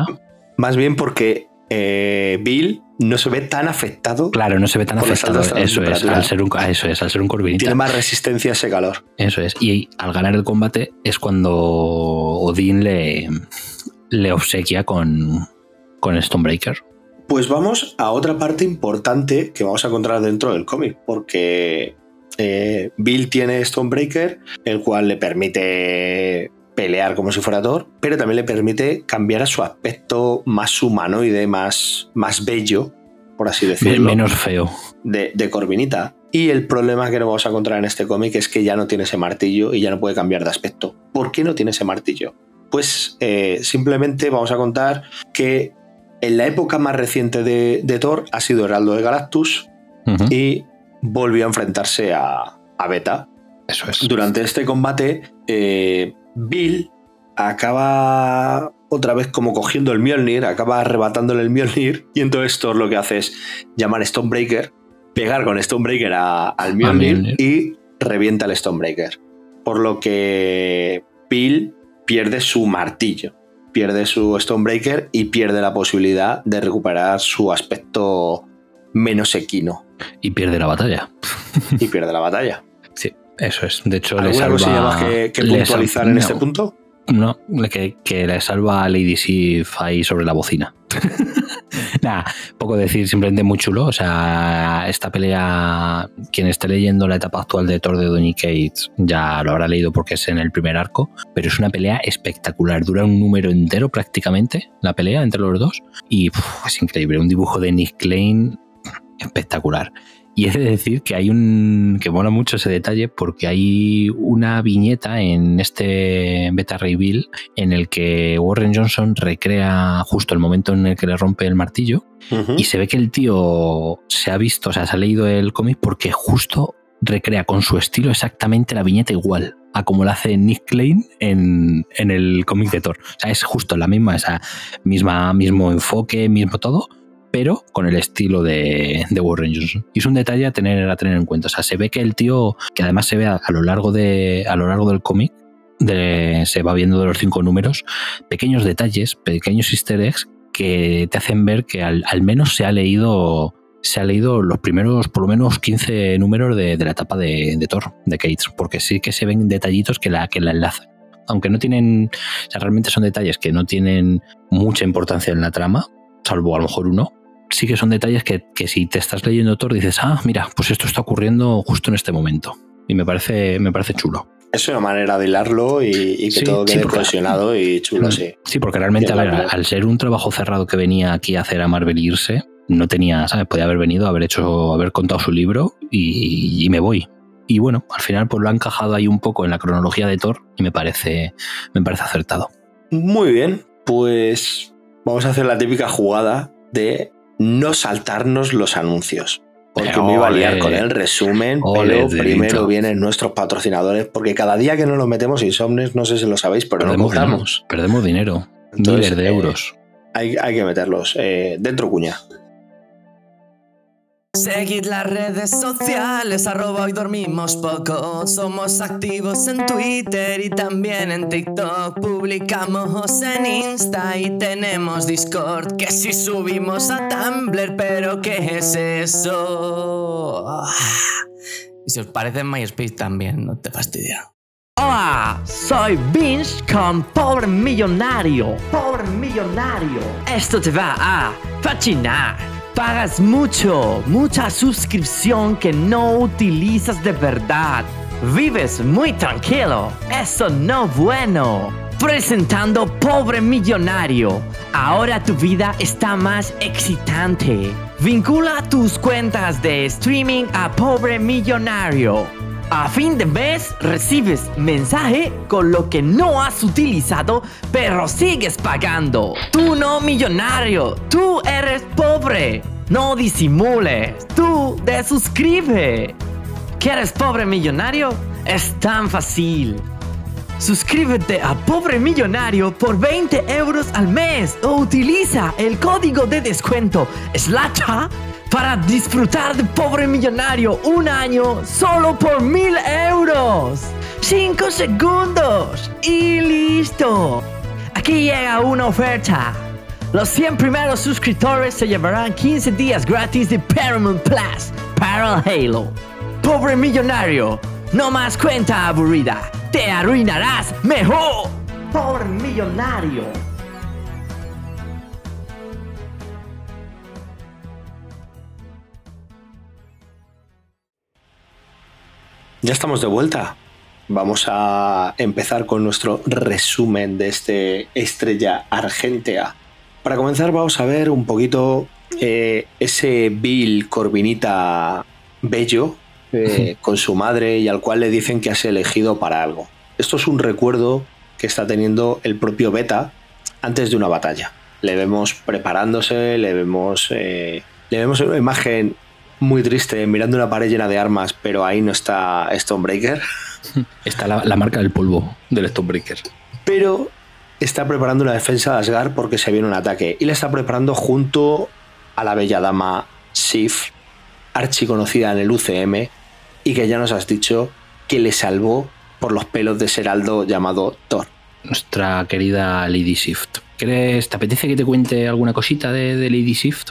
más bien porque eh, Bill no se ve tan afectado, claro, no se ve tan afectado. Eso es, al ser un, eso es, al ser un corvinita. tiene más resistencia a ese calor. Eso es. Y al ganar el combate es cuando Odín le, le obsequia con, con Stonebreaker. Pues vamos a otra parte importante que vamos a encontrar dentro del cómic, porque eh, Bill tiene Stonebreaker, el cual le permite pelear como si fuera Thor, pero también le permite cambiar a su aspecto más humanoide, más, más bello, por así decirlo. Menos feo. De, de Corvinita. Y el problema que nos vamos a encontrar en este cómic es que ya no tiene ese martillo y ya no puede cambiar de aspecto. ¿Por qué no tiene ese martillo? Pues eh, simplemente vamos a contar que en la época más reciente de, de Thor ha sido Heraldo de Galactus y volvió a enfrentarse a, a Beta. Eso es. Durante este combate, eh, Bill acaba otra vez como cogiendo el Mjolnir, acaba arrebatándole el Mjolnir y entonces Thor lo que hace es llamar Stonebreaker, pegar con Stonebreaker a- al Mjolnir y revienta el Stonebreaker. Por lo que Bill pierde su martillo, pierde su Stonebreaker y pierde la posibilidad de recuperar su aspecto menos equino Y pierde la batalla. y pierde la batalla. Sí, eso es. De hecho, le ¿Alguna salva. cosilla más que, que le sal- puntualizar en no, este punto? No, que, que le salva a Lady Sif ahí sobre la bocina. Nada, poco decir, simplemente muy chulo. O sea, esta pelea, quien esté leyendo la etapa actual de Thor de Donny Cates ya lo habrá leído porque es en el primer arco, pero es una pelea espectacular. Dura un número entero prácticamente la pelea entre los dos y es increíble. Un dibujo de Nick Klein espectacular. Y he de decir que hay un. que mola mucho ese detalle porque hay una viñeta en este Beta Bill en el que Warren Johnson recrea justo el momento en el que le rompe el martillo y se ve que el tío se ha visto, o sea, se ha leído el cómic porque justo recrea con su estilo exactamente la viñeta igual a como la hace Nick Klein en, en el cómic de Thor. O sea, es justo la misma, esa misma, mismo enfoque, mismo todo, pero con el estilo de, de Warren Johnson. Y es un detalle a tener, a tener en cuenta. O sea, se ve que el tío, que además se ve a, lo largo de, a lo largo del cómic, de- se va viendo de los cinco números, pequeños detalles, pequeños easter eggs que te hacen ver que al, al menos se ha leído se ha leído los primeros por lo menos 15 números de, de la etapa de, de Thor, de Cates, porque sí que se ven detallitos que la, que la enlazan. Aunque no tienen, o sea, realmente son detalles que no tienen mucha importancia en la trama, salvo a lo mejor uno, sí que son detalles que, que si te estás leyendo Thor dices, ah, mira, pues esto está ocurriendo justo en este momento. Y me parece, me parece chulo. Es una manera de hilarlo y, y que Sí, todo sí, quede cohesionado y chulo, sí. Sí, porque realmente, a ver, al ser un trabajo cerrado que venía aquí a hacer a Marvel irse, no tenía, ¿sabes? Podía haber venido, haber hecho, haber contado su libro y, y me voy. Y bueno, al final pues lo ha encajado ahí un poco en la cronología de Thor y me parece, me parece acertado. Muy bien, pues vamos a hacer la típica jugada de no saltarnos los anuncios. Porque Pero, me iba a liar ole. con el resumen, Ole, pero primero vienen nuestros patrocinadores, porque cada día que no los metemos insomnes, no sé si lo sabéis, pero no Perdemos dinero, cobramos. perdemos dinero, Entonces, miles de eh, euros. Hay, hay que meterlos. eh, dentro cuña. Seguid las redes sociales, arroba hoy dormimos poco. Somos activos en Twitter y también en TikTok. Publicamos en Insta y tenemos Discord. Que si subimos a Tumblr, pero ¿qué es eso? Ah. Y si os parece en MySpace también, no te fastidia. Hola, soy Vince con Pobre Millonario. Pobre Millonario. Esto te va a fascinar. Pagas mucho, mucha suscripción que no utilizas de verdad. Vives muy tranquilo. Eso no bueno. Presentando Pobre Millonario. Ahora tu vida está más excitante. Vincula tus cuentas de streaming a Pobre Millonario. A fin de mes recibes mensaje con lo que no has utilizado, pero sigues pagando. Tú no millonario, tú eres pobre. No disimules, tú desuscribe. ¿Quieres pobre millonario? Es tan fácil. Suscríbete a Pobre Millonario por 20 euros al mes o utiliza el código de descuento SLACHA para disfrutar de Pobre Millonario un año solo por 1000 euros. 5 segundos y listo. Aquí llega una oferta. Los 100 primeros suscriptores se llevarán 15 días gratis de Paramount Plus para Halo. Pobre millonario, no más cuenta aburrida, te arruinarás mejor. Pobre millonario. Ya estamos de vuelta. vamos a empezar con nuestro resumen de este Estrella Argentea. Para comenzar vamos a ver un poquito eh, ese Bill Corbinita bello eh, con su madre y al cual le dicen que has elegido para algo. Esto es un recuerdo que está teniendo el propio Beta antes de una batalla. Le vemos preparándose, le vemos, eh, le vemos una imagen muy triste mirando una pared llena de armas, pero ahí no está Stonebreaker. Está la, la marca del polvo del Stonebreaker. Pero está preparando una defensa de Asgard porque se viene un ataque. Y la está preparando junto a la bella dama Sif, archiconocida en el UCM, y que ya nos has dicho que le salvó por los pelos de Seraldo llamado Thor. Nuestra querida Lady Shift. ¿Crees, te apetece que te cuente alguna cosita de, de Lady Shift?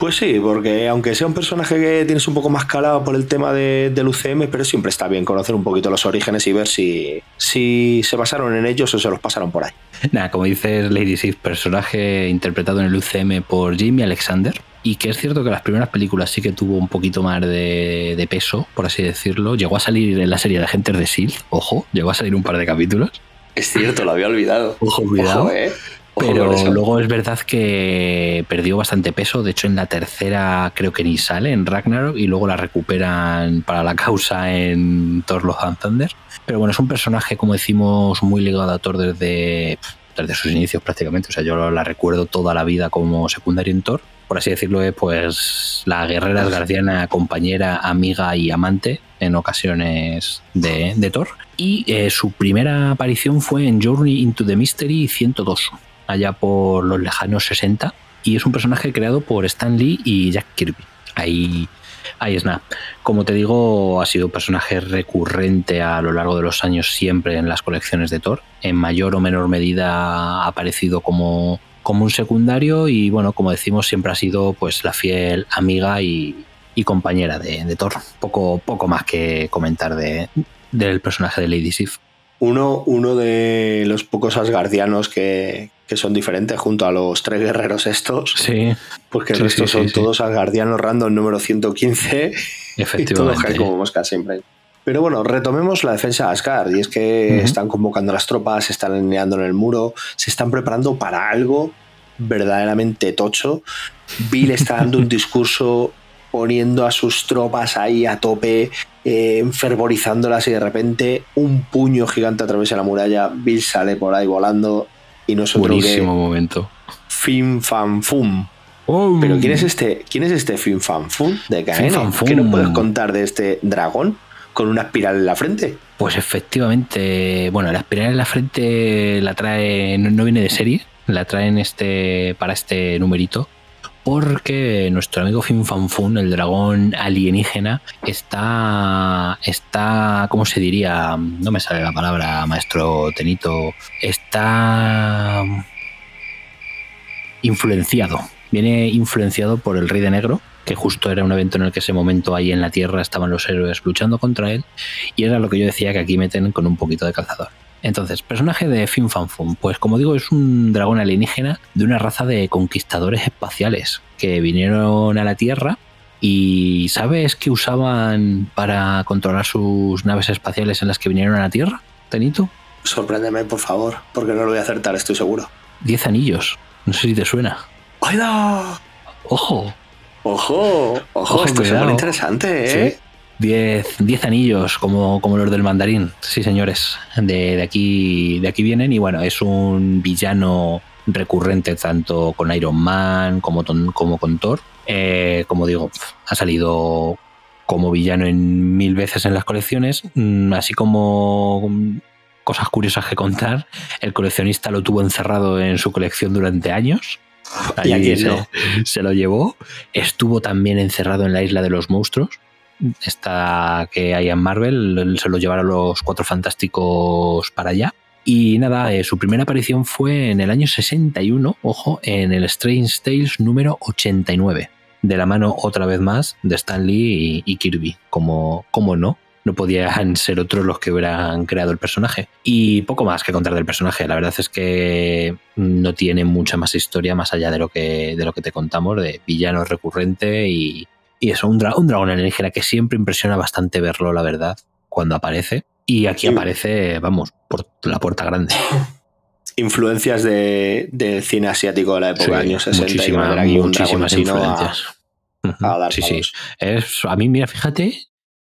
Pues sí, porque aunque sea un personaje que tienes un poco más calado por el tema de, del UCM, pero siempre está bien conocer un poquito los orígenes y ver si, si se basaron en ellos o se los pasaron por ahí. Nada, como dices, Lady Sif, personaje interpretado en el UCM por Jimmy Alexander. Y que es cierto que las primeras películas sí que tuvo un poquito más de, de peso, por así decirlo. Llegó a salir en la serie de Agentes de S.H.I.E.L.D., ojo, llegó a salir un par de capítulos. Es cierto, lo había olvidado. Ojo, cuidado. Ojo, eh. Pero luego es verdad que perdió bastante peso. De hecho, en la tercera creo que ni sale en Ragnarok y luego la recuperan para la causa en Thor Love and Thunder. Pero bueno, es un personaje, como decimos, muy ligado a Thor desde, desde sus inicios prácticamente. O sea, yo la recuerdo toda la vida como secundaria en Thor. Por así decirlo, es pues la guerrera asgardiana, compañera, amiga y amante en ocasiones de, de Thor. Y eh, su primera aparición fue en Journey into the Mystery 102 allá por los lejanos 60 y es un personaje creado por Stan Lee y Jack Kirby. Ahí, ahí es nada. Como te digo, ha sido un personaje recurrente a lo largo de los años siempre en las colecciones de Thor. En mayor o menor medida ha aparecido como, como un secundario y bueno, como decimos, siempre ha sido pues la fiel amiga y, y compañera de, de Thor. Poco, poco más que comentar de, del personaje de Lady Sif. Uno, uno de los pocos asgardianos que, que son diferentes junto a los tres guerreros estos. Sí. Porque el Sí, resto sí, son sí, todos asgardianos random número 115 y todos Efectivamente. como siempre. Pero bueno, retomemos la defensa de Asgard. Y es que están convocando a las tropas, se están alineando en el muro, se están preparando para algo verdaderamente tocho. Bill está dando un discurso poniendo a sus tropas ahí a tope, eh, enfervorizándolas y de repente un puño gigante atraviesa la muralla, Bill sale por ahí volando y no es otro Buenísimo que momento. Fin Fan Fum. Pero ¿quién es este? ¿Quién es este Fin Fan Fum de KN? ¿Qué nos puedes contar de este dragón con una espiral en la frente? Pues efectivamente, bueno, la espiral en la frente la trae, no, no viene de serie, la traen este, para este numerito, porque nuestro amigo Fin Fan Fun, el dragón alienígena, está, está, ¿cómo se diría? No me sale la palabra, maestro Tenito, está influenciado, viene influenciado por el Rey de Negro, que justo era un evento en el que ese momento ahí en la Tierra estaban los héroes luchando contra él, y era lo que yo decía que aquí meten con un poquito de calzador. Entonces, personaje de Fin Fan Fum, pues como digo, es un dragón alienígena de una raza de conquistadores espaciales que vinieron a la Tierra y ¿sabes qué usaban para controlar sus naves espaciales en las que vinieron a la Tierra, Tenito? Sorpréndeme, por favor, porque no lo voy a acertar, estoy seguro. Diez anillos. No sé si te suena. ¡Oiga! Ojo, ¡Ojo! ¡Ojo! Ojo, esto es muy interesante, ¿eh? Sí. Diez, diez anillos como, como los del mandarín. Sí, señores. De, de aquí, de aquí vienen. Y bueno, es un villano recurrente tanto con Iron Man como, ton- como con Thor. Eh, como digo, ha salido como villano en mil veces en las colecciones. Mm, Así como mm, cosas curiosas que contar. El coleccionista lo tuvo encerrado en su colección durante años. ¿Y Allí se, no? se lo llevó. Estuvo también encerrado en la isla de los monstruos. Esta que hay en Marvel, se lo llevaron los cuatro fantásticos para allá. Y nada, eh, su primera aparición fue en el año 61, ojo, en el Strange Tales número 89. De la mano, otra vez más, de Stan Lee y, Kirby. Como, como no, no podían ser otros los que hubieran creado el personaje. Y poco más que contar del personaje. La verdad es que no tiene mucha más historia más allá de lo que, de lo que te contamos, de villano recurrente y, y eso, un, dra- un dragón alienígena que siempre impresiona bastante verlo, la verdad, cuando aparece. Y aquí aparece, vamos, por la puerta grande. Influencias de, del cine asiático de la época de años 60 muchísimas, aquí a- influencias. A dar sí, sí. Es, a mí, mira, fíjate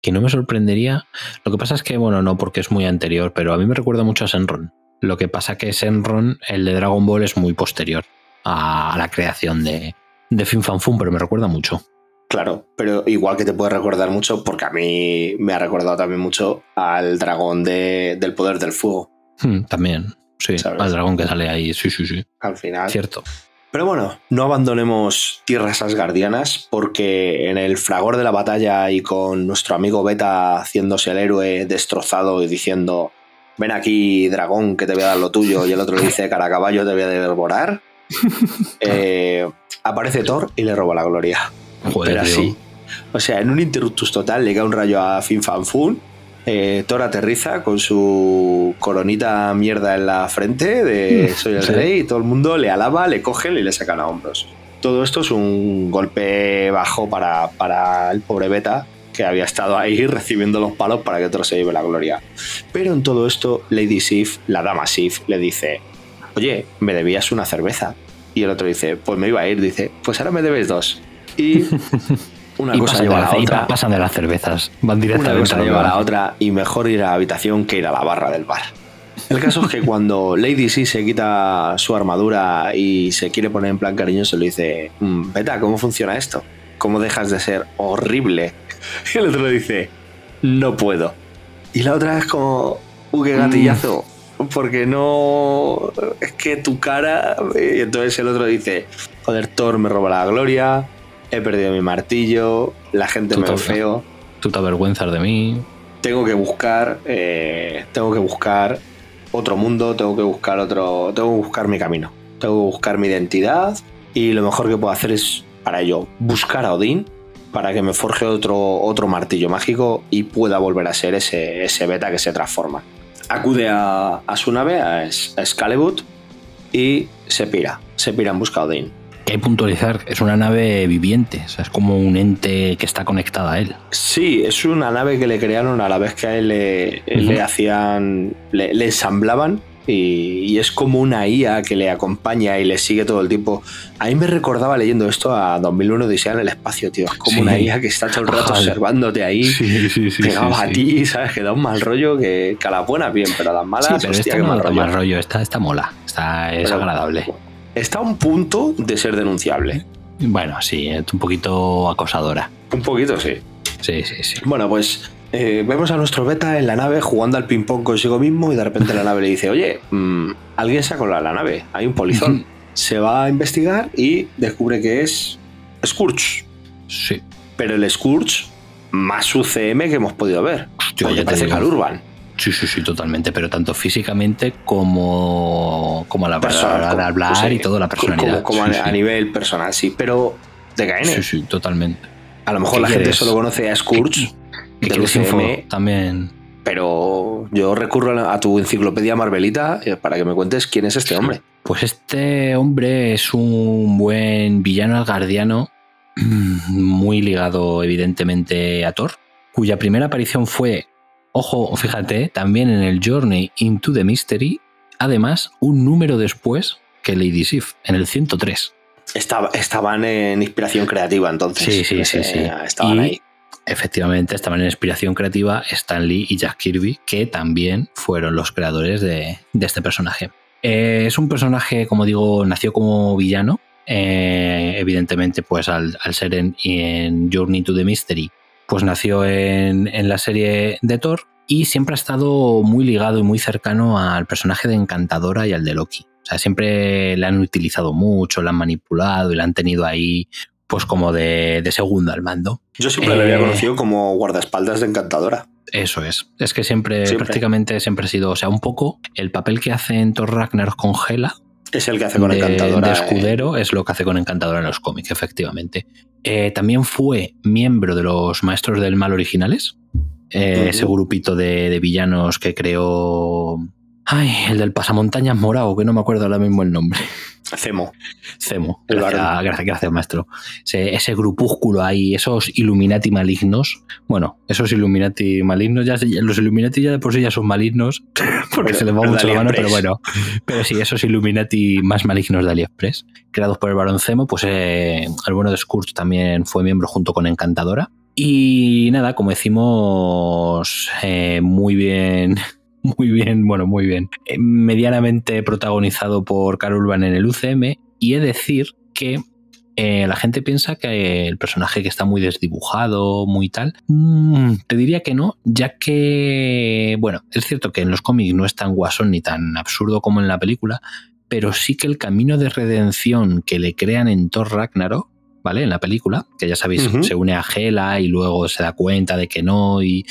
que no me sorprendería. Lo que pasa es que, bueno, no porque es muy anterior, pero a mí me recuerda mucho a Senron. Lo que pasa que Senron, el de Dragon Ball, es muy posterior a, la creación de, de Fin Fan Fum, pero me recuerda mucho. Claro, pero igual que te puede recordar mucho, porque a mí me ha recordado también mucho al dragón de- del poder del fuego, Hmm, también, sí, ¿Sabes? al dragón que sale ahí, sí, sí, sí. al final. Cierto. Pero bueno, no abandonemos tierras asgardianas porque en el fragor de la batalla y con nuestro amigo Beta haciéndose el héroe destrozado y diciendo ven aquí dragón que te voy a dar lo tuyo y el otro le dice cara caballo te voy a devorar, eh, aparece Thor y le roba la gloria. Joder, Pero así. O sea, en un interruptus total le cae un rayo a Fin Fan Fun. eh, Thor aterriza con su coronita mierda en la frente de soy el Sí. rey y todo el mundo le alaba, le cogen y le sacan a hombros. Todo esto es un golpe bajo para, para el pobre Beta que había estado ahí recibiendo los palos para que Thor se lleve la gloria. Pero en todo esto, Lady Sif, la dama Sif, le dice, oye, me debías una cerveza. Y el otro dice, pues me iba a ir, dice, pues ahora me debes dos. Y una Y cosa pasan, lleva a la- otra. pasan de las cervezas. Van Una directamente cosa a lo lleva a la otra y mejor ir a la habitación que ir a la barra del bar. El caso es que cuando Lady C se quita su armadura y se quiere poner en plan cariñoso, le dice, "Mm, Beta, ¿cómo funciona esto? ¿Cómo dejas de ser horrible? Y el otro le dice, no puedo. Y la otra es como, uh, qué gatillazo. Porque no. Es que tu cara. Y entonces el otro dice: Joder, Thor me roba la gloria. He perdido mi martillo. La gente Tú me te- feo. Tú te avergüenzas de mí. Tengo que buscar. eh, tengo que buscar otro mundo. Tengo que buscar otro. Tengo que buscar mi camino. Tengo que buscar mi identidad. Y lo mejor que puedo hacer es, para ello, buscar a Odín para que me forje otro, otro martillo mágico y pueda volver a ser ese, ese beta que se transforma. Acude a, a su nave, a, a y se pira. Se pira en busca de Odín. Que hay que puntualizar, es una nave viviente, o sea, es como un ente que está conectada a él. Sí, es una nave que le crearon a la vez que a él le, le Ujú. hacían. le, le ensamblaban. Y, y es como una IA que le acompaña y le sigue todo el tiempo. A mí me recordaba leyendo esto a 2001 Odisea en el espacio, tío. Es como Sí. una IA que está todo el rato observándote ahí. sí, sí, pegado a ti, ¿sabes? Que da un mal rollo que, que a las buenas bien, pero a las malas, Sí, pero hostia, esta qué no mal rollo. mal rollo, esta, esta mola, esta es Pero- agradable. Está a un punto de ser denunciable. Bueno, sí, es un poquito acosadora. Un poquito, sí. Sí, sí, sí. Bueno, pues eh, vemos a nuestro beta en la nave jugando al ping-pong consigo mismo y de repente la nave le dice, oye, mm, alguien se ha colado en la nave, hay un polizón. Se va a investigar y descubre que es Scourge. Sí. Pero el Scourge más UCM que hemos podido ver. Hostia, te parece digo. Calurban. Sí, sí, sí, totalmente, pero tanto físicamente como, como a la Persona- hora de hablar sí, y toda la personalidad. Como, como Sí, a, sí. nivel personal, sí. Pero de KN. Sí, sí, totalmente. A lo mejor ¿Qué la gente solo conoce a Scourge ¿Qué del info? También. pero yo recurro a tu enciclopedia Marvelita eh, para que me cuentes quién es este hombre. Pues este hombre es un buen villano asgardiano, muy ligado evidentemente a Thor, cuya primera aparición fue, ojo, fíjate, también en el Journey into the Mystery, además un número después que Lady Sif, en el 103. Estaba- estaban en inspiración creativa entonces. Sí, sí, sí, Eh, sí. Estaban Y, ahí. Efectivamente, estaban en inspiración creativa Stan Lee y Jack Kirby, que también fueron los creadores de, de este personaje. Eh, es un personaje, como digo, nació como villano. eh, evidentemente, pues al, al ser en, en Journey to the Mystery, pues nació en, en la serie de Thor y siempre ha estado muy ligado y muy cercano al personaje de Encantadora y al de Loki. O sea, siempre le han utilizado mucho, le han manipulado y le han tenido ahí, pues como de, de segundo al mando. Yo siempre le había eh, conocido como guardaespaldas de Encantadora. Eso es. Es que siempre, Siempre. prácticamente siempre ha sido, o sea, un poco el papel que hace en Thor Ragnarok con Hela Es el que hace con de, Encantadora. de eh. escudero es lo que hace con Encantadora en los cómics, efectivamente. Eh, también fue miembro de los Maestros del Mal originales, eh, ese grupito de, de villanos que creó... Ay, el del pasamontañas morado, que no me acuerdo ahora mismo el nombre. Cemo. Cemo. Gracias, gracias, gracias, maestro. Ese, ese grupúsculo ahí, esos Illuminati malignos. Bueno, esos Illuminati malignos, ya, los Illuminati ya de por sí ya son malignos, porque Pero- se les va mucho la mano, pero bueno. Pero sí, esos Illuminati más malignos de AliExpress, creados por el varón Cemo, pues eh, el bueno de Scourge también fue miembro junto con Encantadora. Y nada, como decimos, eh, muy bien, muy bien, bueno, muy bien. Eh, medianamente protagonizado por Carol Urban en el UCM. Y he de decir que eh, la gente piensa que el personaje que está muy desdibujado, muy tal. Mm, te diría que no, ya que, bueno, es cierto que en los cómics no es tan guasón ni tan absurdo como en la película, pero sí que el camino de redención que le crean en Thor Ragnarok, ¿vale? En la película, que ya sabéis, se une a Hela y luego se da cuenta de que no y,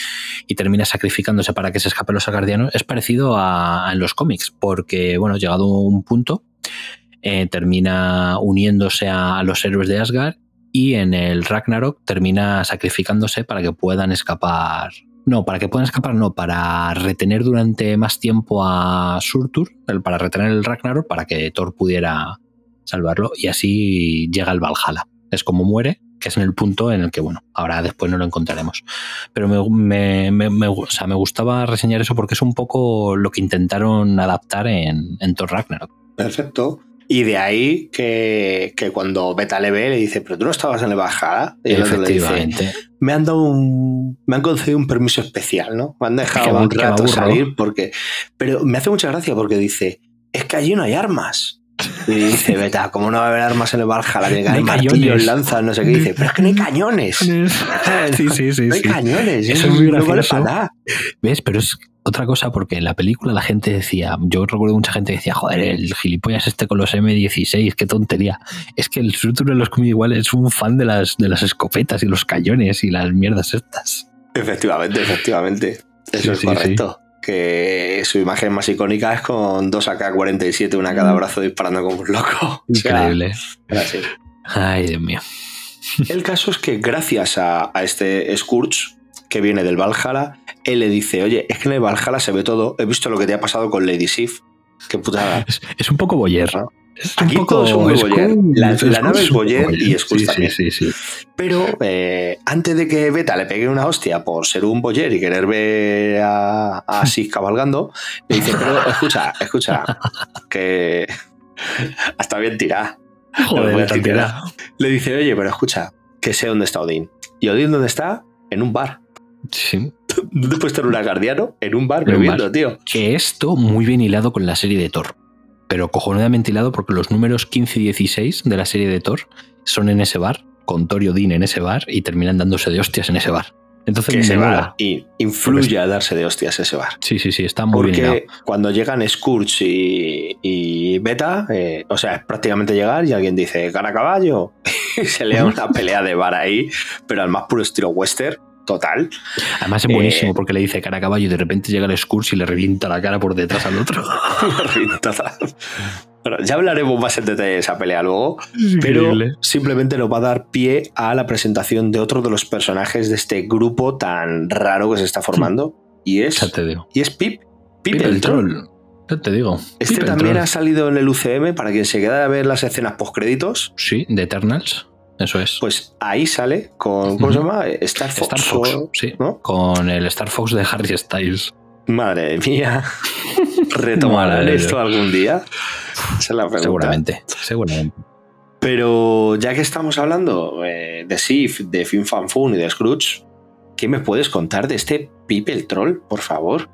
y termina sacrificándose para que se escapen los asgardianos, es parecido a, a en los cómics, porque, bueno, llegado un punto, eh, termina uniéndose a, a los héroes de Asgard y en el Ragnarok termina sacrificándose para que puedan escapar. No, para que puedan escapar, no, para retener durante más tiempo a Surtur, el- para retener el Ragnarok, para que Thor pudiera salvarlo y así llega el Valhalla. Es como muere, que es en el punto en el que, bueno, ahora después no lo encontraremos. Pero me, me- me- o sea, me gustaba reseñar eso porque es un poco lo que intentaron adaptar en, en Thor Ragnarok. Perfecto. Y de ahí que, que cuando Beta le ve, le dice, pero tú no estabas en el Bajada. Y le dice, Efectivamente. me han dado un. Me han concedido un permiso especial, ¿no? Me han dejado un rato salir porque. Pero me hace mucha gracia porque dice, es que allí no hay armas. Y dice, Beta, ¿cómo no va a haber armas en el Valhalla? Tiene que No hay haber martillos, cañones. lanzas, no sé qué. Dice, pero es que no hay cañones. Sí, sí, sí. No hay sí. cañones. Eso es muy no vale gracioso. para nada. ¿Ves? Pero es otra cosa porque en la película la gente decía, yo recuerdo mucha gente que decía, joder, el gilipollas este con los M16, qué tontería. Es que el Surtur en los cómics igual es un fan de las, de las escopetas y los cañones y las mierdas estas. Efectivamente, efectivamente. Eso Sí, es sí, correcto. Que su imagen más icónica es con dos AK-47, una a cada brazo disparando como un loco. O sea, Increíble. así. Ay, Dios mío. El caso es que gracias a, a este Scourge que viene del Valhalla, él le dice, oye, es que en el Valhalla se ve todo, he visto lo que te ha pasado con Lady Sif. Qué putada. Es, es un poco boyer. Ah. Es Aquí un poco todos son muy Skrull. boyer. La- nave es boyer y Skrull sí, también. Sí, sí, sí. Pero eh, antes de que Beta le pegue una hostia por ser un boyer y querer ver a, a cabalgando, le dice, pero escucha, escucha, que hasta bien. Joder, tira. Le dice, oye, pero escucha, que sé dónde está Odín. ¿Y Odín dónde está? En un bar. Sí. ¿Dónde puede estar un guardiano? En un bar En un bebiendo, bar. tío. Que esto muy bien hilado con la serie de Thor. Pero cojonudamente hilado porque los números 15 y 16 de la serie de Thor son en ese bar, con Thor y Odín en ese bar, y terminan dándose de hostias en ese bar. Entonces Que mola. bar y influye a darse de hostias ese bar. Sí, sí, sí, está muy bien. Porque cuando llegan Scourge y, y Beta, eh, o sea, es prácticamente llegar y alguien dice, gana caballo. y se lea una pelea de bar ahí, pero al más puro estilo western, total. Además es eh, buenísimo porque le dice cara a caballo y de repente llega el Scourge y le revienta la cara por detrás al otro. Bueno, ya hablaremos más en detalle de esa pelea luego, pero Increíble. simplemente nos va a dar pie a la presentación de otro de los personajes de este grupo tan raro que se está formando, y es, Ya te digo. y es Pip. Pip, Pip el troll. Ya te digo. Este Pip también ha salido en el UCM para quien se queda a ver las escenas postcréditos. Sí, de Eternals. Eso es. Pues ahí sale con, ¿cómo se llama? Star Fox. Star Fox, o- sí. ¿no? Con el Star Fox de Harry Styles. Madre mía. ¿Retomarán esto algún día? Esa es la pregunta. Seguramente. Seguramente. Pero ya que estamos hablando eh, de Sif, de Fin Fan Fun y de Scrooge, ¿qué me puedes contar de este Pipe el Troll, por favor?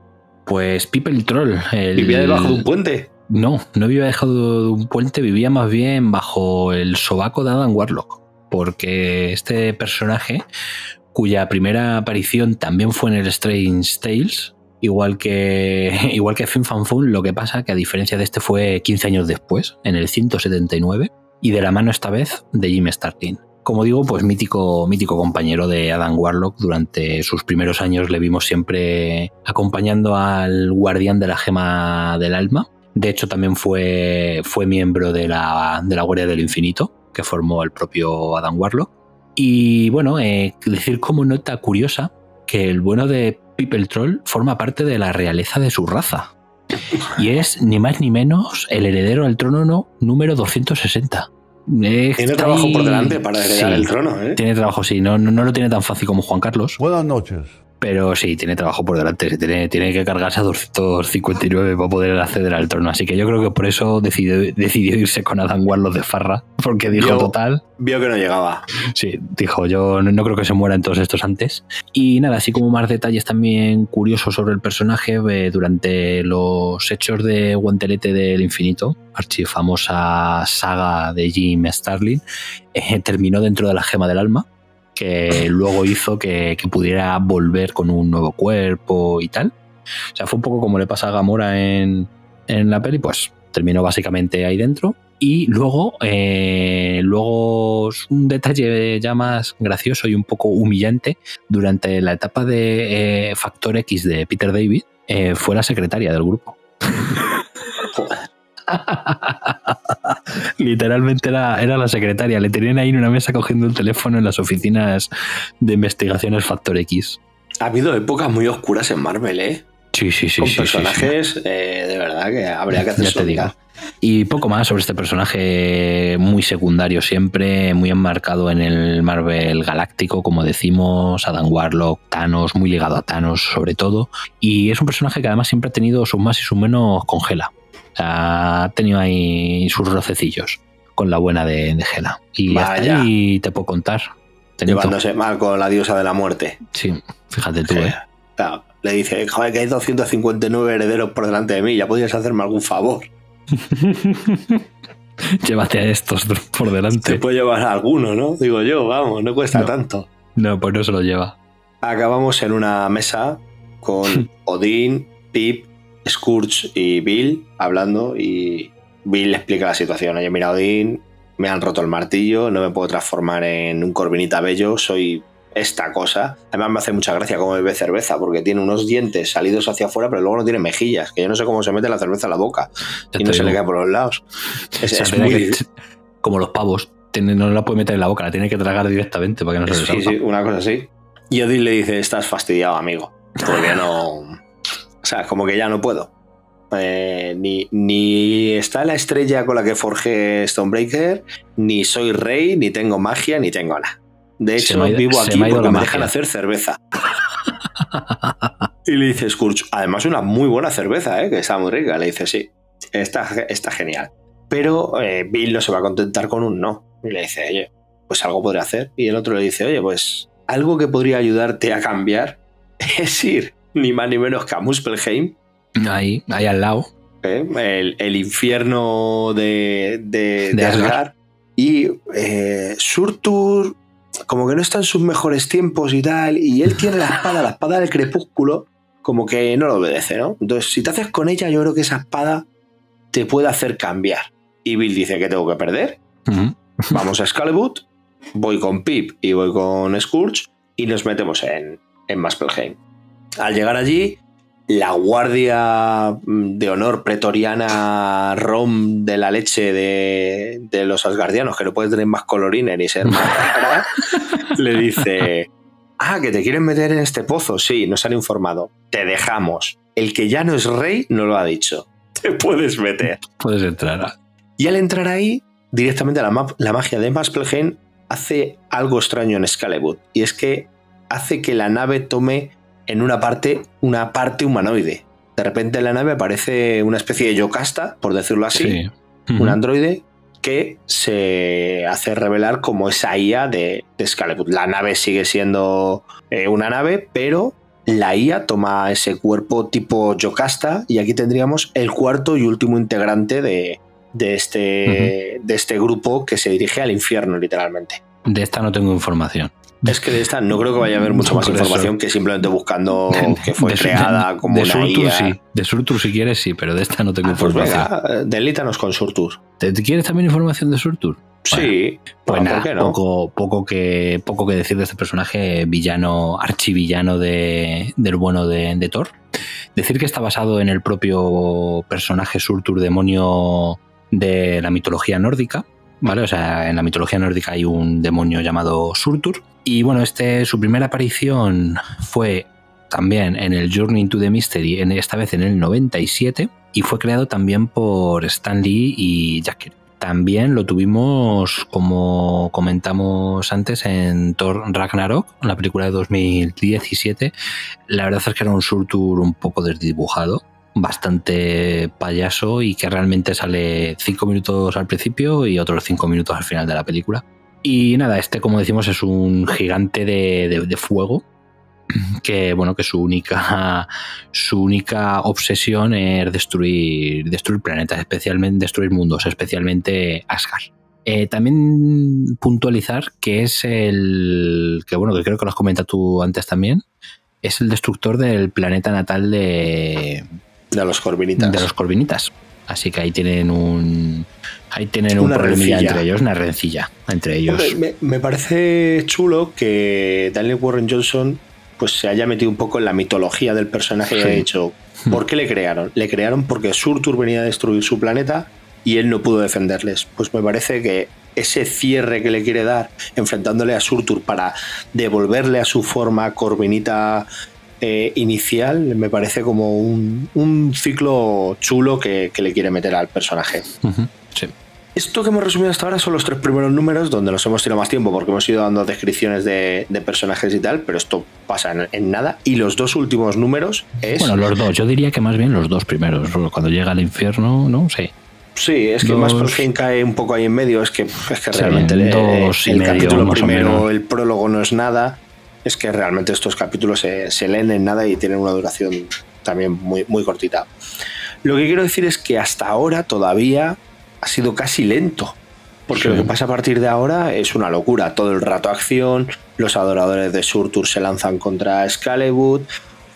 Pues Pipe el Troll. el- ¿Vivía debajo de un puente? No, no vivía debajo de un puente, vivía más bien bajo el sobaco de Adam Warlock. Porque este personaje, cuya primera aparición también fue en el Strange Tales, igual que, igual que Fin Fan Fun, lo que pasa que a diferencia de este fue 15 años después, en el 179, y de la mano esta vez de Jim Starlin. Como digo, pues mítico, mítico compañero de Adam Warlock. Durante sus primeros años le vimos siempre acompañando al guardián de la gema del alma. De hecho, también fue, fue miembro de la, de la Guardia del Infinito, que formó el propio Adam Warlock. Y bueno, eh, decir como nota curiosa que el bueno de el Troll forma parte de la realeza de su raza. Y es ni más ni menos el heredero al trono no, número 260. Tiene trabajo por delante para heredar Sí. el trono, ¿eh? Tiene trabajo, sí. No, no, no lo tiene tan fácil como Juan Carlos. Buenas noches. Pero sí, tiene trabajo por delante. Tiene, tiene que cargarse a 259 para poder acceder al trono. Así que yo creo que por eso decidió, decidió irse con Adam Warlock de Farra. Porque dijo, total, Vio que no llegaba. Sí, dijo, yo no, no creo que se mueran todos estos antes. Y nada, así como más detalles también curiosos sobre el personaje, eh, durante los hechos de Guantelete del Infinito, archifamosa saga de Jim Starlin, eh, terminó dentro de la gema del alma, que luego hizo que, pudiera volver con un nuevo cuerpo y tal. O sea, fue un poco como le pasa a Gamora en, en la peli, pues terminó básicamente ahí dentro. Y luego, eh, luego un detalle ya más gracioso y un poco humillante. Durante la etapa de eh, Factor X de Peter David, eh, fue la secretaria del grupo. Literalmente era, era la secretaria. Le tenían ahí en una mesa cogiendo el teléfono en las oficinas de investigaciones Factor X. Ha habido épocas muy oscuras en Marvel, ¿eh? Sí, sí, sí. Con sí, sí, sí. personajes, eh, de verdad, que habría que hacer Ya te digo. Y poco más sobre este personaje muy secundario siempre, muy enmarcado en el Marvel galáctico, como decimos, Adam Warlock, Thanos, muy ligado a Thanos sobre todo. Y es un personaje que además siempre ha tenido sus más y sus menos con Gela. O sea, ha tenido ahí sus rocecillos con la buena de, de Gela. Y hasta Vaya. ahí te puedo contar. Tenito. Llevándose mal con la diosa de la muerte. Sí, fíjate tú, ¿eh? Claro, le dice, joder, que hay 259 herederos por delante de mí, ya podrías hacerme algún favor. Llévate a estos por Te delante. puede llevar a alguno, ¿no? Digo yo, vamos, no cuesta No. tanto. No, pues no se lo lleva. Acabamos en una mesa con Odín, Pip, Scourge y Bill hablando y Bill le explica la situación. Oye, mira, Odín, me han roto el martillo, no me puedo transformar en un corvinita bello, soy esta cosa. Además me hace mucha gracia cómo bebe cerveza, porque tiene unos dientes salidos hacia afuera, pero luego no tiene mejillas, que yo no sé cómo se mete la cerveza en la boca Ya y no se le cae por los lados. Es, muy... que- como los pavos, no la puede meter en la boca, la tiene que tragar directamente para que no se le Sí, sí, una cosa así. Y Odín le dice, estás fastidiado, amigo. Porque no... O sea, como que ya no puedo. Eh, ni, ni está la estrella con la que forjé Stonebreaker, ni soy rey, ni tengo magia, ni tengo nada. De hecho, me vivo aquí me porque la me magia. dejan hacer cerveza. y le dice Scourge, además una muy buena cerveza, ¿eh? que está muy rica. Le dice, sí, está, está genial. Pero eh, Bill no se va a contentar con un no. Y le dice, oye, pues algo podría hacer. Y el otro le dice, oye, pues algo que podría ayudarte a cambiar es ir ni más ni menos que a Muspelheim, Ahí, ahí al lado. ¿eh? el, el infierno de, de, De de Asgard. Asgard. Y eh, Surtur, como que no está en sus mejores tiempos y tal, y él tiene la espada, la espada del crepúsculo, como que no lo obedece, ¿no? Entonces, si te haces con ella, yo creo que esa espada te puede hacer cambiar. Y Bill dice que tengo que perder. Vamos a Excalibur, voy con Pip y voy con Scourge y nos metemos en, en Muspelheim. Al llegar allí, la guardia mm, de honor pretoriana rom de la leche de, de los asgardianos, que no puede tener más colorines ni ser más rara, le dice, ah, que te quieren meter en este pozo, sí, nos han informado, te dejamos. El que ya no es rey no lo ha dicho, te puedes meter. Puedes entrar. Y al entrar ahí, directamente la, la magia de Muspelheim hace algo extraño en Excalibur. Y es que hace que la nave tome en una parte una parte humanoide. De repente en la nave aparece una especie de Yocasta, por decirlo así, Sí. un androide que se hace revelar como esa IA de, de. La nave sigue siendo eh, una nave, pero la IA toma ese cuerpo tipo Yocasta y aquí tendríamos el cuarto y último integrante de, de este, de este grupo que se dirige al infierno, literalmente. De esta no tengo información. Es que de esta no creo que vaya a haber mucha más información que simpleamente buscando que fue De- creada de- como de una Surtur IA. sí. De Surtur si quieres sí, pero de esta no tengo Ah, pues información. venga, delítanos con Surtur. ¿Te, te quieres también información de Surtur? Sí, Pues bueno, nada, ¿por qué no? poco, poco, que, poco que decir de este personaje villano, archivillano de, del bueno de, de Thor. Decir que está basado en el propio personaje Surtur, demonio de la mitología nórdica. ¿Vale? O sea, en la mitología nórdica hay un demonio llamado Surtur. Y bueno, este, su primera aparición fue también en el Journey into the Mystery, en, esta vez en el 97, y fue creado también por Stan Lee y Jack Kirby. También lo tuvimos, como comentamos antes, en Thor Ragnarok, la película de 2017. La verdad es que era un Surtur un poco desdibujado, bastante payaso y que realmente sale cinco minutos al principio y otros cinco minutos al final de la película. Y nada, este, como decimos, es un gigante de, fuego que bueno que su única su única obsesión es destruir destruir planetas especialmente destruir mundos especialmente Asgard. Eh, también puntualizar que es el que bueno que creo que lo has comentado tú antes también es el destructor del planeta natal de de los Corvinitas. de los Corvinitas. Así que ahí tienen un ahí tienen un problemilla entre ellos, una rencilla entre ellos. me, parece chulo que Daniel Warren Johnson pues se haya metido un poco en la mitología del personaje y haya dicho, ¿por qué le crearon? Le crearon porque Surtur venía a destruir su planeta y él no pudo defenderles. Pues me parece que ese cierre que le quiere dar enfrentándole a Surtur para devolverle a su forma corvinita eh, inicial me parece como un, ciclo chulo que, le quiere meter al personaje. Sí. Esto que hemos resumido hasta ahora son los tres primeros números donde nos hemos tirado más tiempo porque hemos ido dando descripciones de, personajes y tal, pero esto pasa en, nada. Y los dos últimos números es. Bueno, los dos, yo diría que más bien los dos primeros. Cuando llega al infierno, ¿no? Sí. Sí, es que más por fin cae un poco ahí en medio. Es que, es que realmente el, capítulo primero, el prólogo no es nada. Es que realmente estos capítulos se, se, leen en nada y tienen una duración también muy, muy cortita. Lo que quiero decir es que hasta ahora todavía ha sido casi lento. Porque lo que pasa a partir de ahora es una locura. Todo el rato acción, los adoradores de Surtur se lanzan contra Excalibur,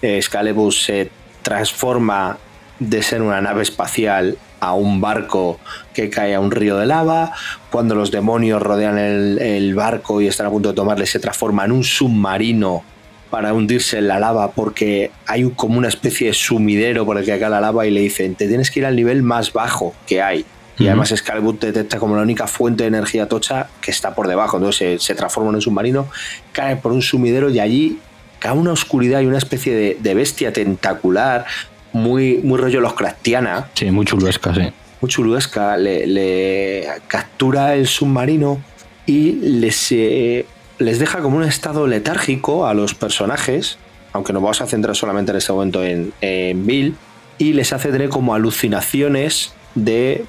eh, Excalibur se transforma de ser una nave espacial a un barco que cae a un río de lava. Cuando los demonios rodean el, el, barco y están a punto de tomarle, se transforma en un submarino para hundirse en la lava porque hay como una especie de sumidero por el que cae la lava y le dicen, te tienes que ir al nivel más bajo que hay. Y además Excalibur detecta como la única fuente de energía tocha que está por debajo. Entonces se, transforma en un submarino, cae por un sumidero y allí cae una oscuridad y una especie de, bestia tentacular, muy, muy rollo los Craftiana. Sí, muy chuluesca, sí. Muy chuluesca. Le, captura el submarino y les, eh, les deja como un estado letárgico a los personajes, aunque nos vamos a centrar solamente en este momento en, en Bill, y les hace tener como alucinaciones de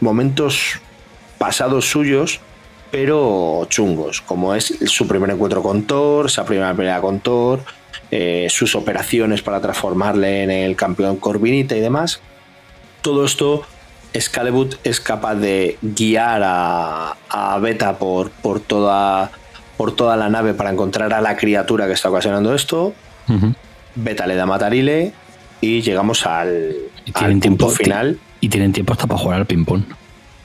momentos pasados suyos, pero chungos, como es su primer encuentro con Thor, esa primera pelea con Thor, eh, sus operaciones para transformarle en el campeón Corvinita y demás. Todo esto, Excalibur es capaz de guiar a, Beta por, por, toda, por toda la nave para encontrar a la criatura que está ocasionando esto. Beta le da matarile y llegamos al, al tiempo final. Y tienen tiempo hasta para jugar al ping-pong.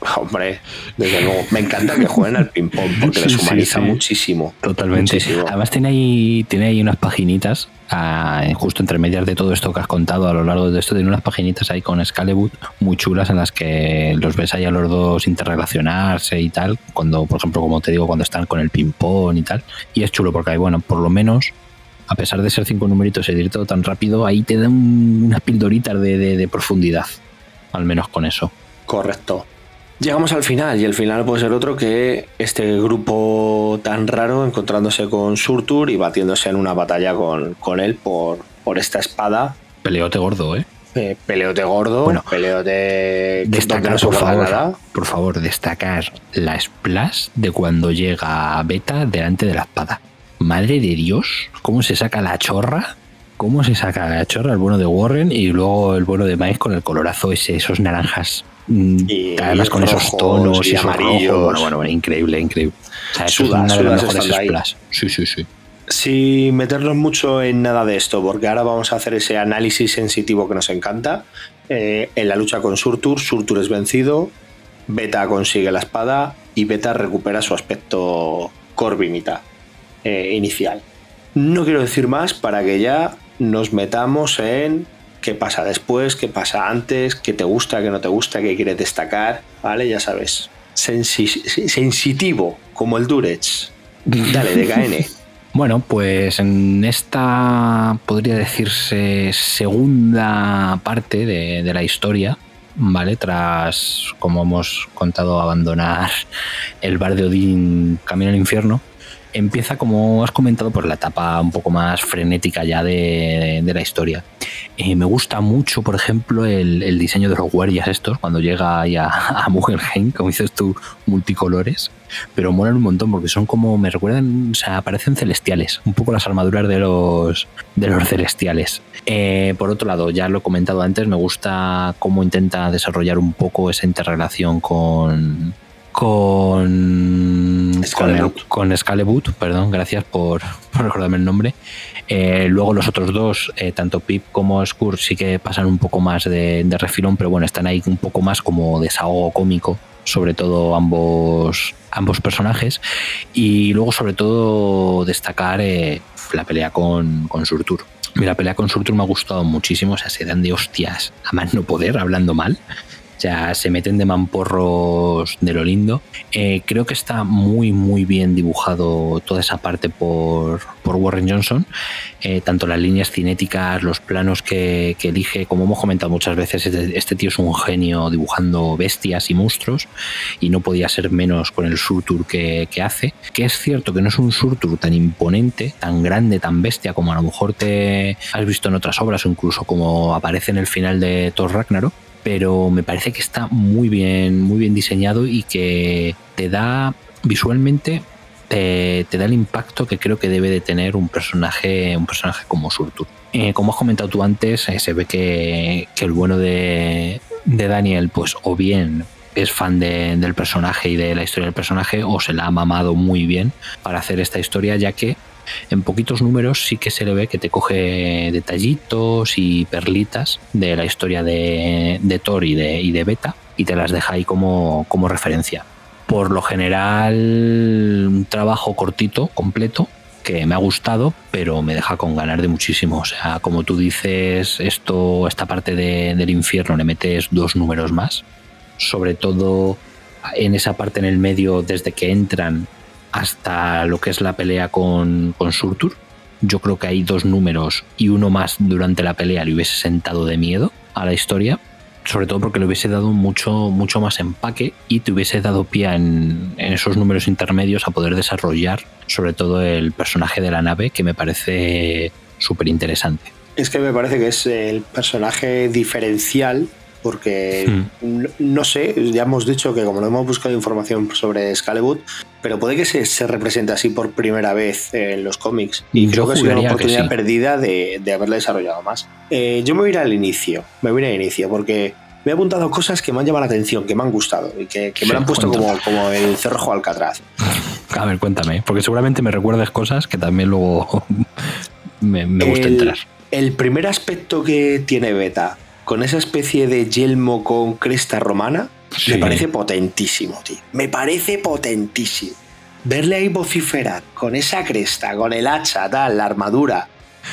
Hombre, desde luego. Me encanta que jueguen al ping-pong porque les humaniza muchísimo. Totalmente. Además, tiene ahí, tiene ahí unas paginitas, ah, justo entre medias de todo esto que has contado a lo largo de esto, tiene unas paginitas ahí con Excalibur muy chulas en las que los ves ahí a los dos interrelacionarse y tal. Cuando, por ejemplo, como te digo, cuando están con el ping-pong y tal. Y es chulo porque hay, bueno, por lo menos a pesar de ser cinco numeritos y ir todo tan rápido, ahí te dan unas pildoritas de profundidad al menos con eso. Correcto. Llegamos al final y el final puede ser otro que este grupo tan raro encontrándose con Surtur y batiéndose en una batalla con, con él por, por esta espada. Peleote gordo, ¿eh? eh peleote gordo, bueno, peleote destacar, por favor, por favor, destacar la splash de cuando llega Beta delante de la espada. Madre de Dios, cómo se saca la chorra cómo se saca la chorra el bueno de Warren y luego el bueno de Mike con el colorazo ese, esos naranjas. Mm, y además con esos tonos y, amarillos. Bueno, bueno, increíble, increíble. es una de las mejores Sí, sí, sí. Sin meternos mucho en nada de esto, porque ahora vamos a hacer ese análisis sensitivo que nos encanta. Eh, en la lucha con Surtur, Surtur es vencido, Beta consigue la espada y Beta recupera su aspecto corvinita eh, inicial. No quiero decir más para que ya nos metamos en qué pasa después, qué pasa antes, qué te gusta, qué no te gusta, qué quieres destacar, ¿vale? Ya sabes. sensitivo, como el Durex. Dale, DKN. Bueno, pues en esta podría decirse segunda parte de, de la historia, ¿vale? Tras, como hemos contado, abandonar el bar de Odín Camino al Infierno, empieza, como has comentado, por la etapa un poco más frenética ya de, de la historia. Eh, me gusta mucho, por ejemplo, el, diseño de los guardias estos, cuando llega ahí a, a como dices tú, multicolores, pero molan un montón porque son como, me recuerdan, o sea, parecen celestiales, un poco las armaduras de los, de los celestiales. Eh, por otro lado, ya lo he comentado antes, me gusta cómo intenta desarrollar un poco esa interrelación con, con Scaleboot. con, Scaleboot, perdón, gracias por, por recordarme el nombre. Eh, luego los otros dos, eh, tanto Pip como Skur, sí que pasan un poco más de, de, refilón, pero bueno, están ahí un poco más como desahogo cómico, sobre todo ambos, ambos personajes. Y luego, sobre todo, destacar eh, la pelea con, con Surtur. La pelea con Surtur me ha gustado muchísimo, o sea, se dan de hostias a más no poder, hablando mal. Sea, se meten de mamporros de lo lindo. Eh, creo que está muy, muy bien dibujado toda esa parte por, por Warren Johnson. Eh, tanto las líneas cinéticas, los planos que, que, elige, como hemos comentado muchas veces, este, este, tío es un genio dibujando bestias y monstruos y no podía ser menos con el surtur que, que hace. Que es cierto que no es un surtur tan imponente, tan grande, tan bestia como a lo mejor te has visto en otras obras o incluso como aparece en el final de Thor Ragnarok pero me parece que está muy bien, muy bien diseñado y que te da visualmente te, da el impacto que creo que debe de tener un personaje, un personaje como Surtur. Eh, como has comentado tú antes, eh, se ve que, el bueno de, Daniel, pues o bien es fan de, del personaje y de la historia del personaje, o se la ha mamado muy bien para hacer esta historia, ya que en poquitos números sí que se le ve que te coge detallitos y perlitas de la historia de, de Thor y de, y de Beta y te las deja ahí como, como referencia. Por lo general, un trabajo cortito, completo, que me ha gustado, pero me deja con ganas de muchísimo. O sea, como tú dices, esto, esta parte de, del infierno le metes dos números más. Sobre todo en esa parte en el medio, desde que entran hasta lo que es la pelea con, con Surtur. Yo creo que hay dos números y uno más durante la pelea le hubiese sentado de miedo a la historia, sobre todo porque le hubiese dado mucho, mucho más empaque y te hubiese dado pie en, en esos números intermedios a poder desarrollar sobre todo el personaje de la nave que me parece súper interesante. Es que me parece que es el personaje diferencial porque hmm. no, no, sé, ya hemos dicho que como no hemos buscado información sobre Scaleboot, pero puede que se, se represente así por primera vez en los cómics. Y yo creo que es una oportunidad sí. perdida de, de, haberla desarrollado más. Eh, yo me voy a ir al inicio, me voy a ir al inicio, porque me he apuntado cosas que me han llamado la atención, que me han gustado y que, que me sí, lo han puesto como, como, el cerrojo Alcatraz. A ver, cuéntame, porque seguramente me recuerdes cosas que también luego me, me gusta el, entrar. El primer aspecto que tiene Beta con esa especie de yelmo con cresta romana, sí. me parece potentísimo, tío. Me parece potentísimo. Verle ahí vociferar con esa cresta, con el hacha, tal, la armadura.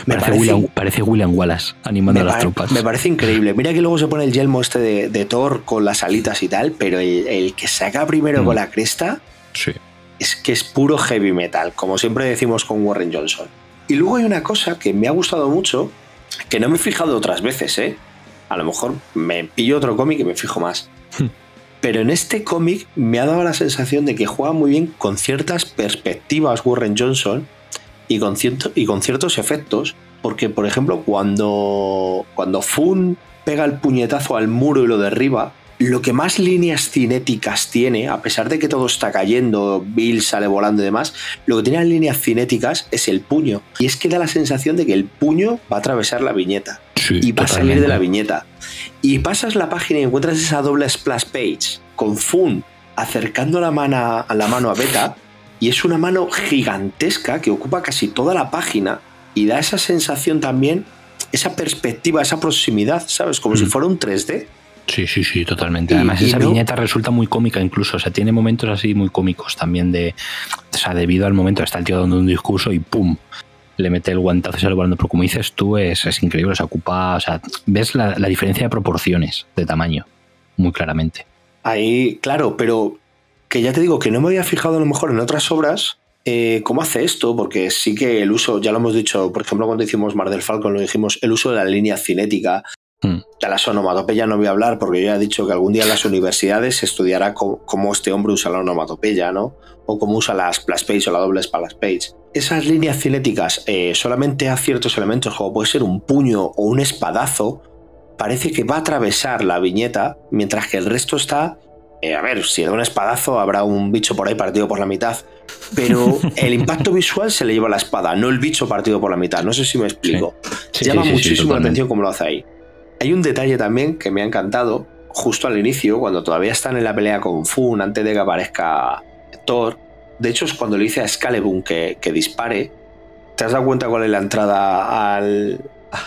Me parece, parece, William, parece William Wallace animando a las tropas. Me parece increíble. Mira que luego se pone el yelmo este de, de Thor con las alitas y tal, pero el, el que saca primero mm. con la cresta sí. es que es puro heavy metal, como siempre decimos con Warren Johnson. Y luego hay una cosa que me ha gustado mucho, que no me he fijado otras veces, ¿eh? A lo mejor me pillo otro cómic y me fijo más. Pero en este cómic me ha dado la sensación de que juega muy bien con ciertas perspectivas Warren Johnson y con, cierto, y con ciertos efectos. Porque, por ejemplo, cuando, cuando Fun pega el puñetazo al muro y lo derriba, lo que más líneas cinéticas tiene, a pesar de que todo está cayendo, Bill sale volando y demás, lo que tiene las líneas cinéticas es el puño. Y es que da la sensación de que el puño va a atravesar la viñeta sí, y va totalmente. a salir de la viñeta. Y pasas la página y encuentras esa doble splash page con Fun acercando la mano, a la mano a Beta y es una mano gigantesca que ocupa casi toda la página y da esa sensación también, esa perspectiva, esa proximidad, ¿sabes? Como mm. si fuera un 3D. Sí, sí, sí, totalmente. Además, y, esa y no... viñeta resulta muy cómica incluso. O sea, tiene momentos así muy cómicos también de. O sea, debido al momento está el tío dando un discurso y ¡pum! Le mete el guantazo y sale volando. Pero como dices tú, es, es increíble. O sea, ocupa. O sea, ves la, la diferencia de proporciones, de tamaño, muy claramente. Ahí, claro, pero que ya te digo que no me había fijado a lo mejor en otras obras eh, cómo hace esto, porque sí que el uso, ya lo hemos dicho, por ejemplo, cuando hicimos Mar del Falcon, lo dijimos, el uso de la línea cinética. De las onomatopeyas no voy a hablar, porque yo ya he dicho que algún día en las universidades se estudiará cómo, cómo este hombre usa la onomatopeya, ¿no? O cómo usa las splash page o la doble splash page. Esas líneas cinéticas, eh, solamente a ciertos elementos, como puede ser un puño o un espadazo, parece que va a atravesar la viñeta, mientras que el resto está eh, a ver, si da un espadazo habrá un bicho por ahí partido por la mitad. Pero el impacto visual se le lleva la espada, no el bicho partido por la mitad. No sé si me explico. Sí, Llama sí, sí, sí, muchísimo la atención cómo lo hace ahí. Hay un detalle también que me ha encantado, justo al inicio, cuando todavía están en la pelea con Fun, antes de que aparezca Thor. De hecho, es cuando le dice a Excalibur que, que dispare. ¿Te has dado cuenta cuál es la entrada al,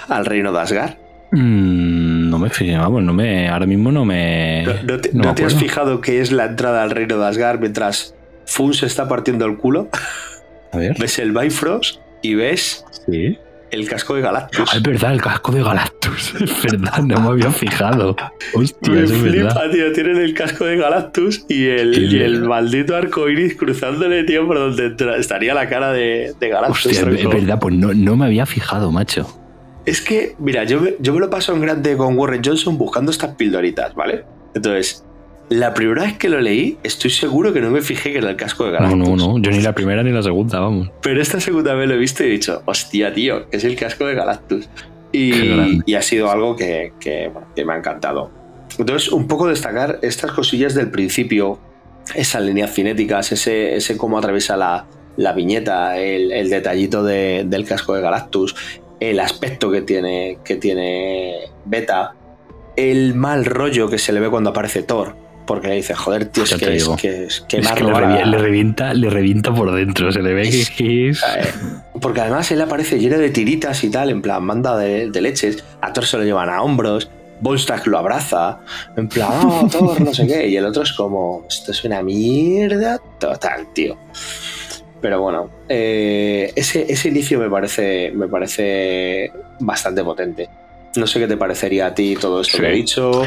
al reino de Asgard? Mm, no me fijé, vamos, no me, ahora mismo no me. ¿No, no te, no me te has fijado que es la entrada al reino de Asgard mientras Fun se está partiendo el culo? A ver. Ves el Bifrost y ves Sí. El casco de Galactus. Ah, es verdad, el casco de Galactus. Es verdad, no me había fijado. Hostia, Me es verdad. flipa, tío. Tienen el casco de Galactus y el, y el maldito arco iris cruzándole, tío, por donde estaría la cara de, de Galactus. Hostia, es, tronco. es verdad, pues no, no me había fijado, macho. Es que, mira, yo me, yo me lo paso en grande con Warren Johnson buscando estas pildoritas, ¿vale? Entonces, la primera vez que lo leí, estoy seguro que no me fijé que era el casco de No, Galactus. no, no. Yo ni la primera ni la segunda, vamos. Pero esta segunda vez lo he visto y he dicho, hostia, tío, que es el casco de Galactus. Y, ha sido algo que, que, bueno, que me ha encantado. Entonces, un poco destacar estas cosillas del principio, esas líneas cinéticas, ese, ese cómo atraviesa la, la viñeta, el, el detallito de- del casco de Galactus, el aspecto que tiene, que tiene Beta, el mal rollo que se le ve cuando aparece Thor, porque le dice, joder, tío, es que, es que, es que Es que Marlo le, revienta, le revienta por dentro. Se le ve que- Es- que es. Eh, Porque además él aparece lleno de tiritas y tal, en plan, manda de, de leches. A Thor se lo llevan a hombros. Volstagg lo abraza. En plan, oh, Thor, no sé qué. Y el otro es como, esto es una mierda total, tío. Pero bueno, eh, ese, ese inicio me parece, me parece bastante potente. No sé qué te parecería a ti todo esto Sí. que he dicho.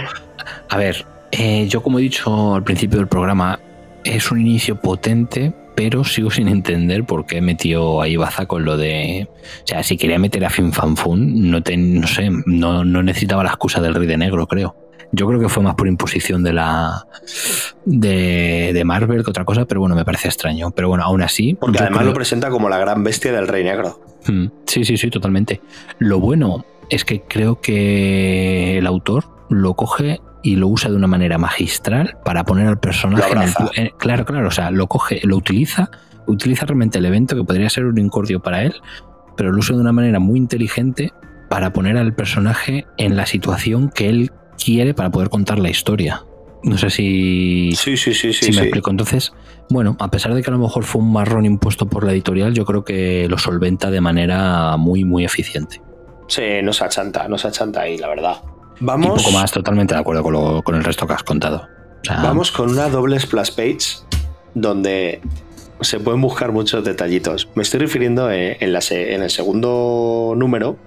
A ver, eh, yo como he dicho al principio del programa, es un inicio potente, pero sigo sin entender por qué metió ahí Baza con lo de... O sea, si quería meter a Fin Fan Fun, no, te- no sé, no, no necesitaba la excusa del Rey de Negro, creo. Yo creo que fue más por imposición de la de, de Marvel que otra cosa, pero bueno, me parece extraño. Pero bueno, aún así... Porque además creo- lo presenta como la gran bestia del Rey Negro. Mm, Sí, sí, sí, totalmente. Lo bueno es que creo que el autor lo coge y lo usa de una manera magistral para poner al personaje en el claro, claro, o sea, lo coge, lo utiliza, utiliza realmente el evento que podría ser un incordio para él, pero lo usa de una manera muy inteligente para poner al personaje en la situación que él quiere para poder contar la historia. No sé si, Sí, sí, sí, sí. si me explico. Entonces, bueno, a pesar de que a lo mejor fue un marrón impuesto por la editorial, yo creo que lo solventa de manera muy, muy eficiente. Sí, no se achanta, no se achanta ahí, la verdad. Y Vamos, poco más, totalmente de acuerdo con, lo- con el resto que has contado. O sea, vamos con una doble splash page donde se pueden buscar muchos detallitos. Me estoy refiriendo eh, en, la en el segundo número,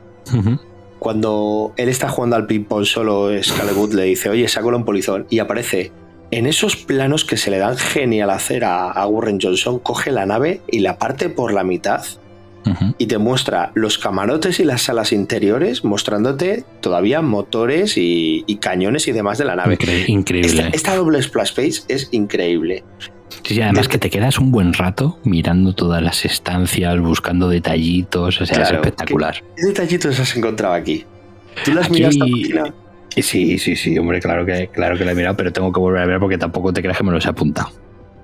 cuando él está jugando al ping-pong solo, Scalebut le dice, oye, sácalo un polizón, y aparece en esos planos que se le dan genial hacer a, a Warren Johnson, coge la nave y la parte por la mitad y te muestra los camarotes y las salas interiores, mostrándote todavía motores y, y cañones y demás de la nave. Incre- increíble. Esta, esta doble splash page es increíble. Sí, sí, además que te quedas un buen rato mirando todas las estancias, buscando detallitos, o sea, es espectacular. ¿Qué detallitos has encontrado aquí? ¿Tú las Aquí- miras esta? Sí, sí, sí, hombre, claro que, claro que la he mirado, pero tengo que volver a ver porque tampoco te creas que me los he apuntado.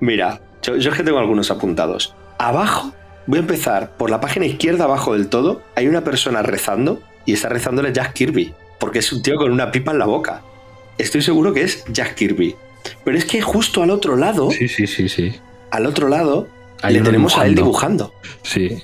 Mira, yo, yo es que tengo algunos apuntados. Abajo, voy a empezar por la página izquierda, abajo del todo, hay una persona rezando y está rezándole Jack Kirby, porque es un tío con una pipa en la boca. Estoy seguro que es Jack Kirby. Pero es que justo al otro lado, Sí, sí, sí, sí. al otro lado, Hay le tenemos a él dibujando. Sí,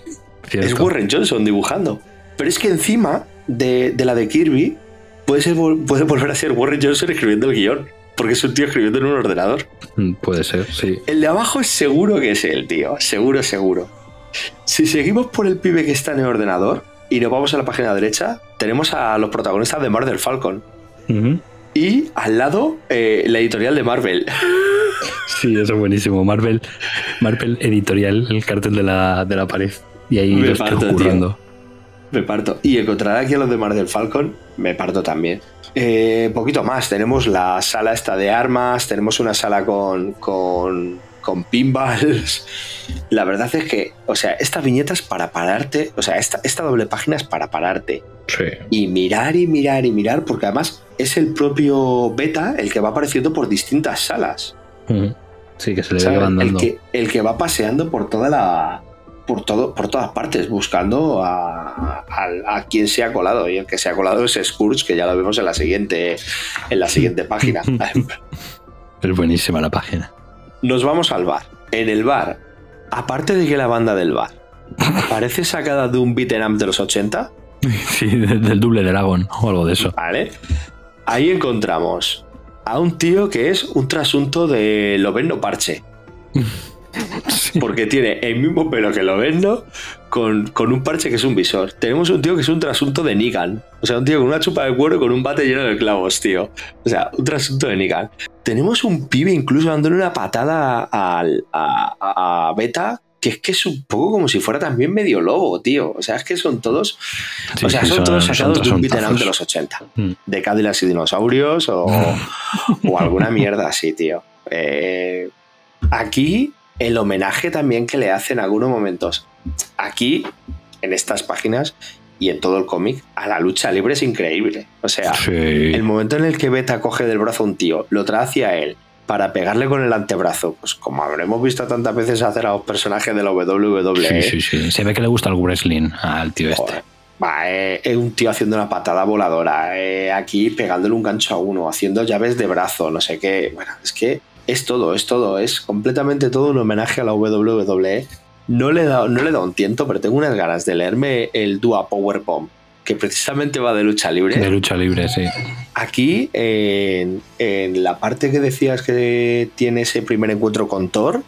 Es. Warren Johnson dibujando. Pero es que encima de, de la de Kirby puede, ser, puede volver a ser Warren Johnson escribiendo el guion. Porque es un tío escribiendo en un ordenador. Mm, Puede ser, sí. El de abajo es seguro que es él, tío. Seguro, seguro. Si seguimos por el pibe que está en el ordenador y nos vamos a la página derecha, tenemos a los protagonistas de Mar del Falcon. Y al lado, eh, la editorial de Marvel. Sí, eso es buenísimo. Marvel, Marvel editorial, el cartel de la, de la pared. Y ahí Me lo parto. Me parto. Y encontrar aquí a los de Marvel Falcon, me parto también. Eh, poquito más. Tenemos la sala esta de armas, tenemos una sala con, con, con pinballs. La verdad es que, o sea, esta viñeta es para pararte, o sea, esta, esta doble página es para pararte Sí. y mirar y mirar y mirar, porque además es el propio beta el que va apareciendo por distintas salas. Sí, que se le ¿sabes? ve El andando. que, el que va paseando por toda la. Por, todo, por todas partes, buscando a, a- a quien se ha colado. Y el que se ha colado es Scourge, que ya lo vemos en la siguiente, en la siguiente página. Es buenísima la página. Nos vamos al bar. En el bar, aparte de que la banda del bar parece sacada de un beat'em up de los 80, Sí, de- del doble dragón o algo de eso. ¿vale? Ahí encontramos a un tío que es un trasunto de Loveno Parche. Porque tiene el mismo pelo que Loveno con, con un parche que es un visor. Tenemos un tío que es un trasunto de Nigan. O sea, un tío con una chupa de cuero con un bate lleno de clavos, tío. O sea, un trasunto de Nigan. Tenemos un pibe incluso dándole una patada a, a- a Beta que es que es un poco como si fuera también medio lobo, tío. O sea, es que son todos. Sí, o sea, son, son- todos sacados de un beat'em de los 80. Mm. De Cadillacs y dinosaurios o, o alguna mierda así, tío. Eh, aquí, el homenaje también que le hacen en algunos momentos. Aquí, en estas páginas y en todo el cómic, a la lucha libre es increíble. O sea, Sí. el momento en el que Beta coge del brazo a un tío, lo trae hacia él para pegarle con el antebrazo, pues como habremos visto tantas veces hacer a los personajes de la WWE, Sí, sí, sí. Se ve que le gusta el wrestling al tío este. Va, eh, es un tío haciendo una patada voladora, eh, aquí pegándole un gancho a uno, haciendo llaves de brazo, no sé qué. Bueno, es que es todo, es todo, es completamente todo un homenaje a la WWE. No le he dado, no le he dado un tiento, pero tengo unas ganas de leerme el Dua Powerbomb, que precisamente va de lucha libre. De lucha libre, sí. Aquí, en, en la parte que decías que tiene ese primer encuentro con Thor,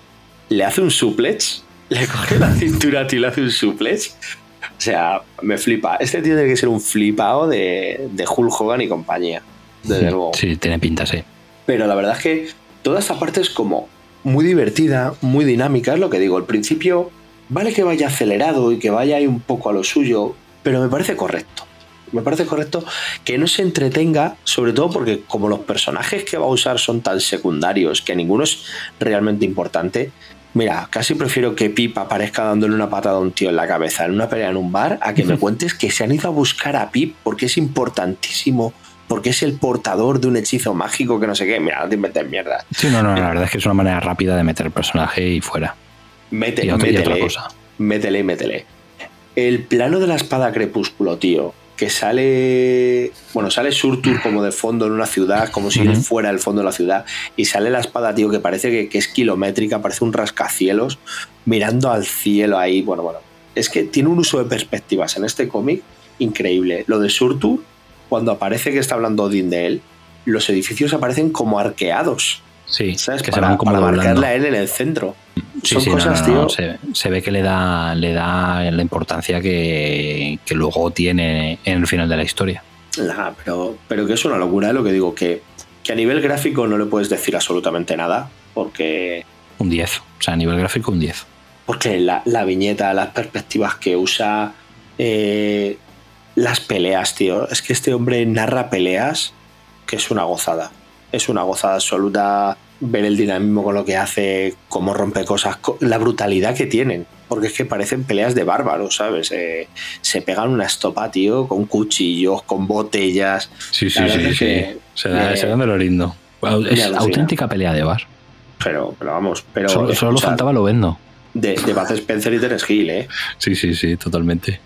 le hace un suplex, le coge la cintura a ti y le hace un suplex. O sea, me flipa. Este tío tiene que ser un flipado de, de Hulk Hogan y compañía. Desde luego. Sí, tiene pinta, sí. Pero la verdad es que toda esta parte es como muy divertida, muy dinámica, es lo que digo. Al principio, vale que vaya acelerado y que vaya ahí un poco a lo suyo, pero me parece correcto. Me parece correcto que no se entretenga, sobre todo porque como los personajes que va a usar son tan secundarios que ninguno es realmente importante, mira, casi prefiero que Pip aparezca dándole una patada a un tío en la cabeza en una pelea en un bar a que me cuentes que se han ido a buscar a Pip porque es importantísimo, porque es el portador de un hechizo mágico que no sé qué. Mira, no te inventes mierda. Sí, no, no, la verdad es que es una manera rápida de meter el personaje y fuera. Mete, Y otra, y otra métele, cosa. métele, métele. El plano de la espada crepúsculo, tío, que sale. Bueno, sale Surtur como de fondo en una ciudad, como si fuera el fondo de la ciudad, y sale la espada, tío, que parece que, que es kilométrica, parece un rascacielos, mirando al cielo ahí. Bueno, bueno. Es que tiene un uso de perspectivas en este cómic increíble. Lo de Surtur, cuando aparece que está hablando Odin de él, los edificios aparecen como arqueados. Sí, ¿Sabes? que se para van como para doblando. marcarle a él en el centro. Sí, Son sí, cosas, no, no, tío. Se, se ve que le da, le da la importancia que, que luego tiene en el final de la historia. Nah, pero, pero que es una locura, es lo que digo, que, que a nivel gráfico no le puedes decir absolutamente nada, porque, Un 10. O sea, a nivel gráfico, un 10. porque la, la viñeta, las perspectivas que usa, eh, las peleas, tío. Es que este hombre narra peleas que es una gozada. Es una gozada absoluta ver el dinamismo con lo que hace, cómo rompe cosas, co- la brutalidad que tienen. Porque es que parecen peleas de bárbaros, ¿sabes? Eh, se pegan una estopa, tío, con cuchillos, con botellas. Sí, es que Se, dan de lo lindo. Es auténtica pelea de bar. Pero, pero vamos, pero. solo faltaba lo vendo. De, de Bud Spencer y Terence Hill, ¿eh? Sí, sí, sí, totalmente.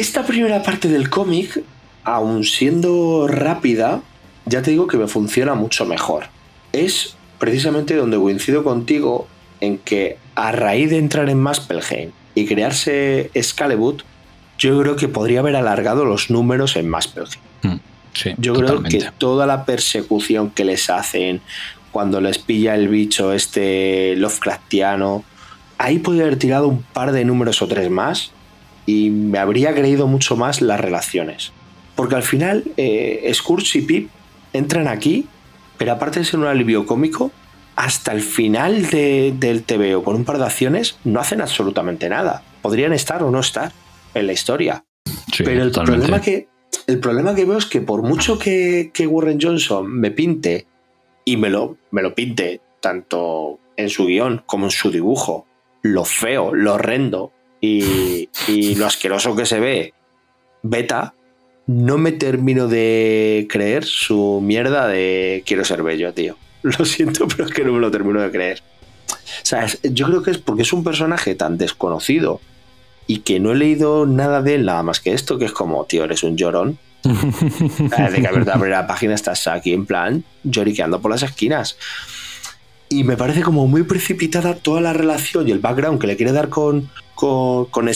Esta primera parte del cómic, aun siendo rápida, ya te digo que me funciona mucho mejor. Es precisamente donde coincido contigo en que a raíz de entrar en Muspelheim y crearse Excalibur, yo creo que podría haber alargado los números en Muspelheim. Mm, Sí, Yo totalmente. creo que toda la persecución que les hacen cuando les pilla el bicho este Lovecraftiano, ahí podría haber tirado un par de números o tres más y me habría creído mucho más las relaciones. Porque al final, eh, Scourge y Pip entran aquí, pero aparte de ser un alivio cómico, hasta el final de- del TVO con un par de acciones no hacen absolutamente nada. Podrían estar o no estar en la historia. Sí, Pero el totalmente. problema, que, el problema que veo es que por mucho que, que Warren Johnson me pinte y me lo, me lo pinte tanto en su guion como en su dibujo, lo feo, lo horrendo y, y lo asqueroso que se ve, beta, no me termino de creer su mierda de quiero ser bello, tío. Lo siento, pero es que no me lo termino de creer. O sea, yo creo que es porque es un personaje tan desconocido y que no he leído nada de él nada más que esto, que es como, tío, eres un llorón. Desde que abierto la primera página estás aquí en plan lloriqueando por las esquinas. Y me parece como muy precipitada toda la relación y el background que le quiere dar con, con, con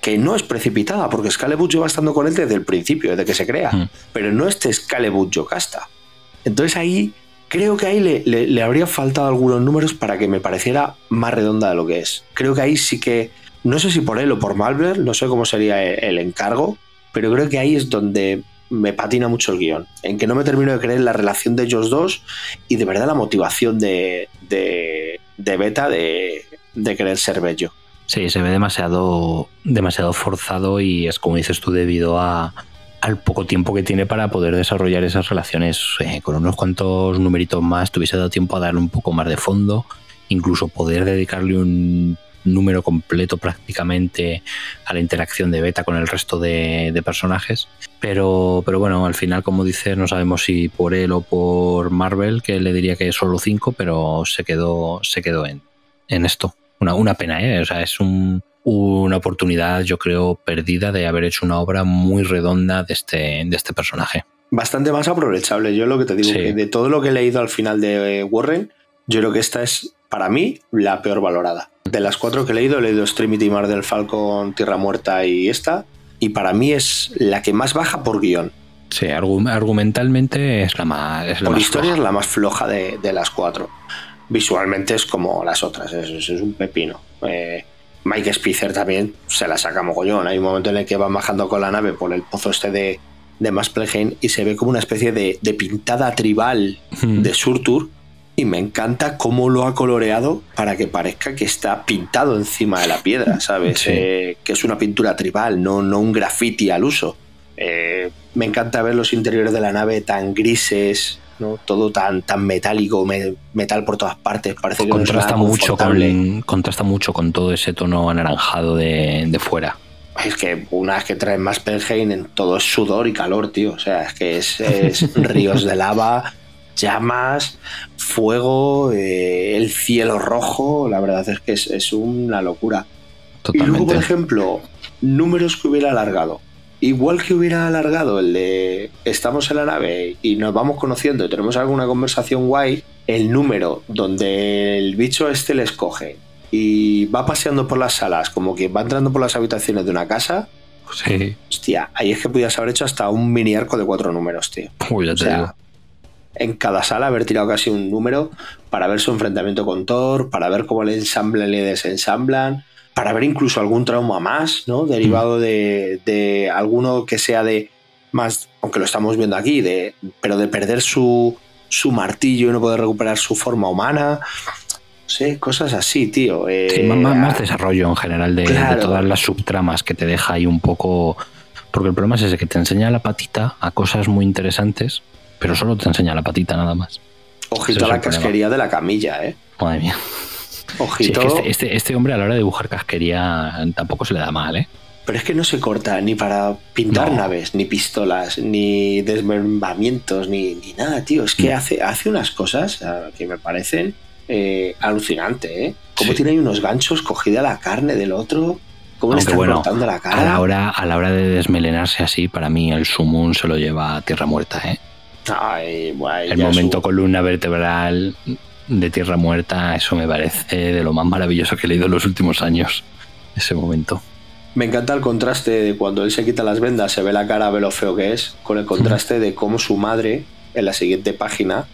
que no es precipitada, porque Excalibur lleva estando con él desde el principio, desde que se crea. Mm. Pero no este Excalibur Yocasta. Entonces ahí creo que ahí le, le- le habría faltado algunos números para que me pareciera más redonda de lo que es. Creo que ahí sí que, no sé si por él o por Malver, no sé cómo sería el, el encargo, pero creo que ahí es donde me patina mucho el guion, en que no me termino de creer la relación de ellos dos y de verdad la motivación de, de, de Beta de, de querer ser bello. Sí, se ve demasiado, demasiado forzado y es como dices tú debido a, al poco tiempo que tiene para poder desarrollar esas relaciones. Eh, con unos cuantos numeritos más te hubiese dado tiempo a darle un poco más de fondo, incluso poder dedicarle un número completo prácticamente a la interacción de Beta con el resto de, personajes. Pero, pero bueno, al final, como dices, no sabemos si por él o por Marvel, que le diría que solo 5, pero se quedó, se quedó en, en esto. Una, una pena, ¿eh? O sea, es un, una oportunidad, yo creo, perdida de haber hecho una obra muy redonda de este, de este personaje. Bastante más aprovechable. Yo lo que te digo, Sí. que de todo lo que he leído al final de eh, Warren, yo creo que esta es, para mí, la peor valorada. De las cuatro que he leído, he leído Extremity, Mar del Falcon, Tierra Muerta y esta. Y para mí es la que más baja por guion. Sí, argu- argumentalmente es la más, es la Por más historia floja. es la más floja de, de las cuatro. Visualmente es como las otras, es, un pepino. Eh, Mike Spicer también se la saca mogollón. Hay un momento en el que van bajando con la nave por el pozo este de, de Muspelheim y se ve como una especie de, de pintada tribal Mm. de Surtur. Y me encanta cómo lo ha coloreado para que parezca que está pintado encima de la piedra, ¿sabes? Sí. Eh, que es una pintura tribal, no, no un graffiti al uso. Eh, me encanta ver los interiores de la nave tan grises, ¿no? todo tan, tan metálico, me- metal por todas partes. Parece que contrasta mucho con contrasta mucho con todo ese tono anaranjado de, de fuera. Es que una vez que traes más Pelheim, en todo es sudor y calor, tío. O sea, es que es, es ríos de lava, llamas, fuego, eh, el cielo rojo. La verdad es que es, es una locura. Y luego, por ejemplo, números que hubiera alargado. Igual que hubiera alargado el de estamos en la nave y nos vamos conociendo y tenemos alguna conversación guay, el número donde el bicho este le escoge y va paseando por las salas, como que va entrando por las habitaciones de una casa, Sí, hostia, ahí es que podías haber hecho hasta un mini arco de cuatro números, tío. Uy, ya O te sea, digo. en cada sala haber tirado casi un número para ver su enfrentamiento con Thor, para ver cómo le ensamblan y le desensamblan, para ver incluso algún trauma más, ¿no? Derivado de, de alguno que sea de más, aunque lo estamos viendo aquí, de, pero de perder su, su martillo y no poder recuperar su forma humana. No sé, cosas así, tío. Eh, Sí, más, más- más desarrollo en general de, de todas las subtramas que te deja ahí un poco. Porque el problema es ese que te enseña la patita a cosas muy interesantes, pero solo te enseña la patita nada más. Ojito a la casquería de la camilla, ¿eh? Madre mía. Es Ojito. que este, este- este hombre a la hora de dibujar casquería tampoco se le da mal, ¿eh? Pero es que no se corta ni para pintar No. naves, ni pistolas, ni desmembramientos, ni, ni nada, tío. Es que Mm. hace, hace unas cosas ah, que me parecen eh, alucinantes, ¿eh? Cómo Sí. tiene ahí unos ganchos cogida la carne del otro, cómo le Aunque están bueno, cortando la A cara. la, hora, a la hora de desmelenarse así, para mí el Sumun se lo lleva a tierra muerta, ¿eh? Ay, guay, El momento su- columna vertebral de tierra muerta, eso me parece de lo más maravilloso que he leído en los últimos años. Ese momento. Me encanta el contraste de cuando él se quita las vendas, se ve la cara, ve lo feo que es, con el contraste de cómo su madre, en la siguiente página,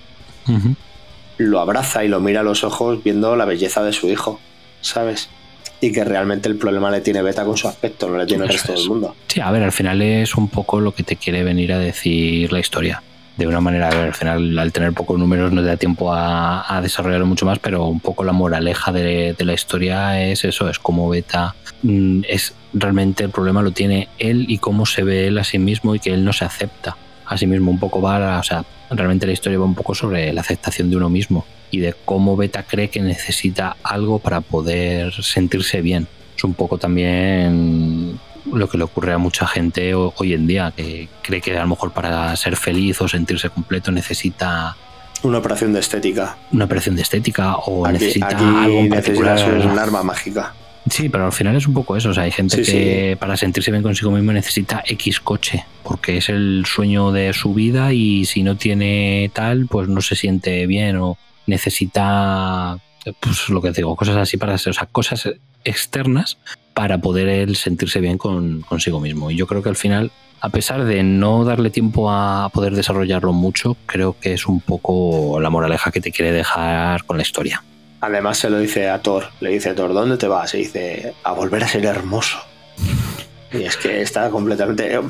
lo abraza y lo mira a los ojos viendo la belleza de su hijo, ¿sabes? Y que realmente el problema le tiene Beta con su aspecto, no le tiene el resto es. del mundo. Sí, a ver, al final es un poco lo que te quiere venir a decir la historia. De una manera, al final al tener pocos números no te da tiempo a, desarrollarlo mucho más, pero un poco la moraleja de, de la historia es eso, es como Beta mm, es realmente el problema lo tiene él y cómo se ve él a sí mismo y que él no se acepta a sí mismo. Un poco va, o sea, realmente la historia va un poco sobre la aceptación de uno mismo y de cómo Beta cree que necesita algo para poder sentirse bien. Es un poco también lo que le ocurre a mucha gente hoy en día, que cree que a lo mejor para ser feliz o sentirse completo necesita una operación de estética. Una operación de estética o necesita algo en particular. un arma mágica. Sí, pero al final es un poco eso. O sea, hay gente que para sentirse bien consigo mismo necesita X coche, porque es el sueño de su vida y si no tiene tal, pues no se siente bien o necesita, pues lo que digo, cosas así para, o sea, cosas externas para poder él sentirse bien con, consigo mismo. Y yo creo que al final, a pesar de no darle tiempo a poder desarrollarlo mucho, creo que es un poco la moraleja que te quiere dejar con la historia. Además se lo dice a Thor, le dice a Thor, ¿dónde te vas? Y dice, a volver a ser hermoso. Y es que está completamente...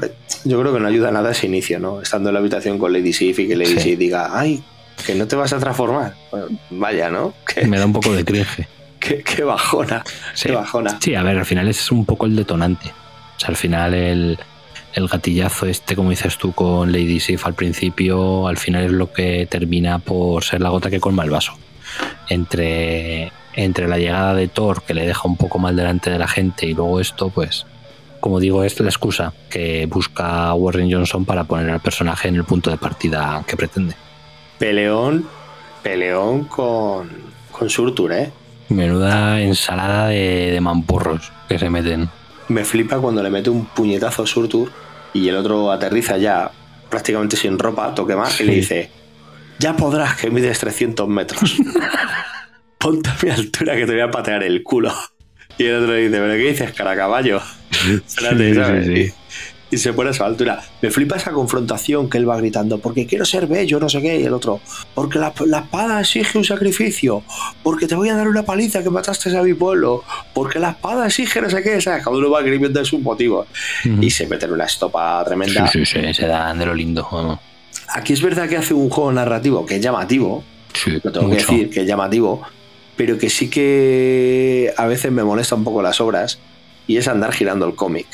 Yo creo que no ayuda nada ese inicio, ¿no? Estando en la habitación con Lady Sif y que Lady Sif diga, ay, que no te vas a transformar. vaya, ¿no? Me da un poco de cringe. Qué, bajona, sí. qué bajona. Sí, a ver, al final es un poco el detonante. O sea, al final el, el gatillazo este, como dices tú, con Lady Sif al principio, al final es lo que termina por ser la gota que colma el vaso entre, entre la llegada de Thor, que le deja un poco mal delante de la gente, y luego esto, pues, como digo, es la excusa que busca Warren Johnson para poner al personaje en el punto de partida que pretende. Peleón, peleón con, con Surtur, ¿eh? Menuda ensalada de, de mamporros que se meten. Me flipa cuando le mete un puñetazo a Surtur y el otro aterriza ya prácticamente sin ropa, toque más, y le dice, ya podrás que mides 300 metros. Ponte a mi altura que te voy a patear el culo. Y el otro dice, ¿pero qué dices, caracaballo? Espérate, ¿sabes? Y se pone a su altura. Me flipa esa confrontación que él va gritando, porque quiero ser bello, no sé qué, y el otro, porque la, espada exige un sacrificio, porque te voy a dar una paliza que mataste a mi pueblo, porque la espada exige no sé qué, ¿sabes? Cada uno va escribiendo sus motivos. Y se mete en una estopa tremenda. Sí, sí, sí, se dan de lo lindo. Vamos. Aquí es verdad que hace un juego narrativo que es llamativo, sí, lo tengo que decir, que es llamativo, pero que sí que a veces me molesta un poco las obras y es andar girando el cómic.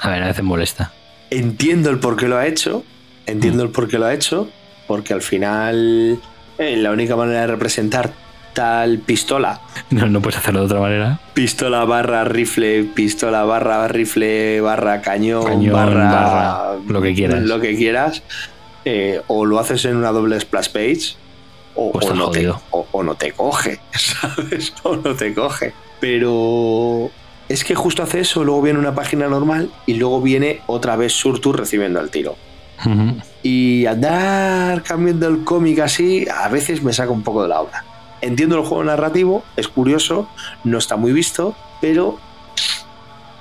A ver, a veces molesta. Entiendo el por qué lo ha hecho, entiendo el por qué lo ha hecho, porque al final eh, la única manera de representar tal pistola. No, no puedes hacerlo de otra manera. Pistola barra rifle, pistola barra rifle barra cañón, Cañón, barra, barra lo que quieras. Lo que quieras. Eh, o lo haces en una doble splash page o, Pues o no te, o no te coge, ¿sabes? O no te coge. Pero es que justo hace eso, luego viene una página normal y luego viene otra vez Surtur recibiendo el tiro. Ujú. Y andar cambiando el cómic así, a veces me saca un poco de la obra. Entiendo el juego narrativo, es curioso, no está muy visto, pero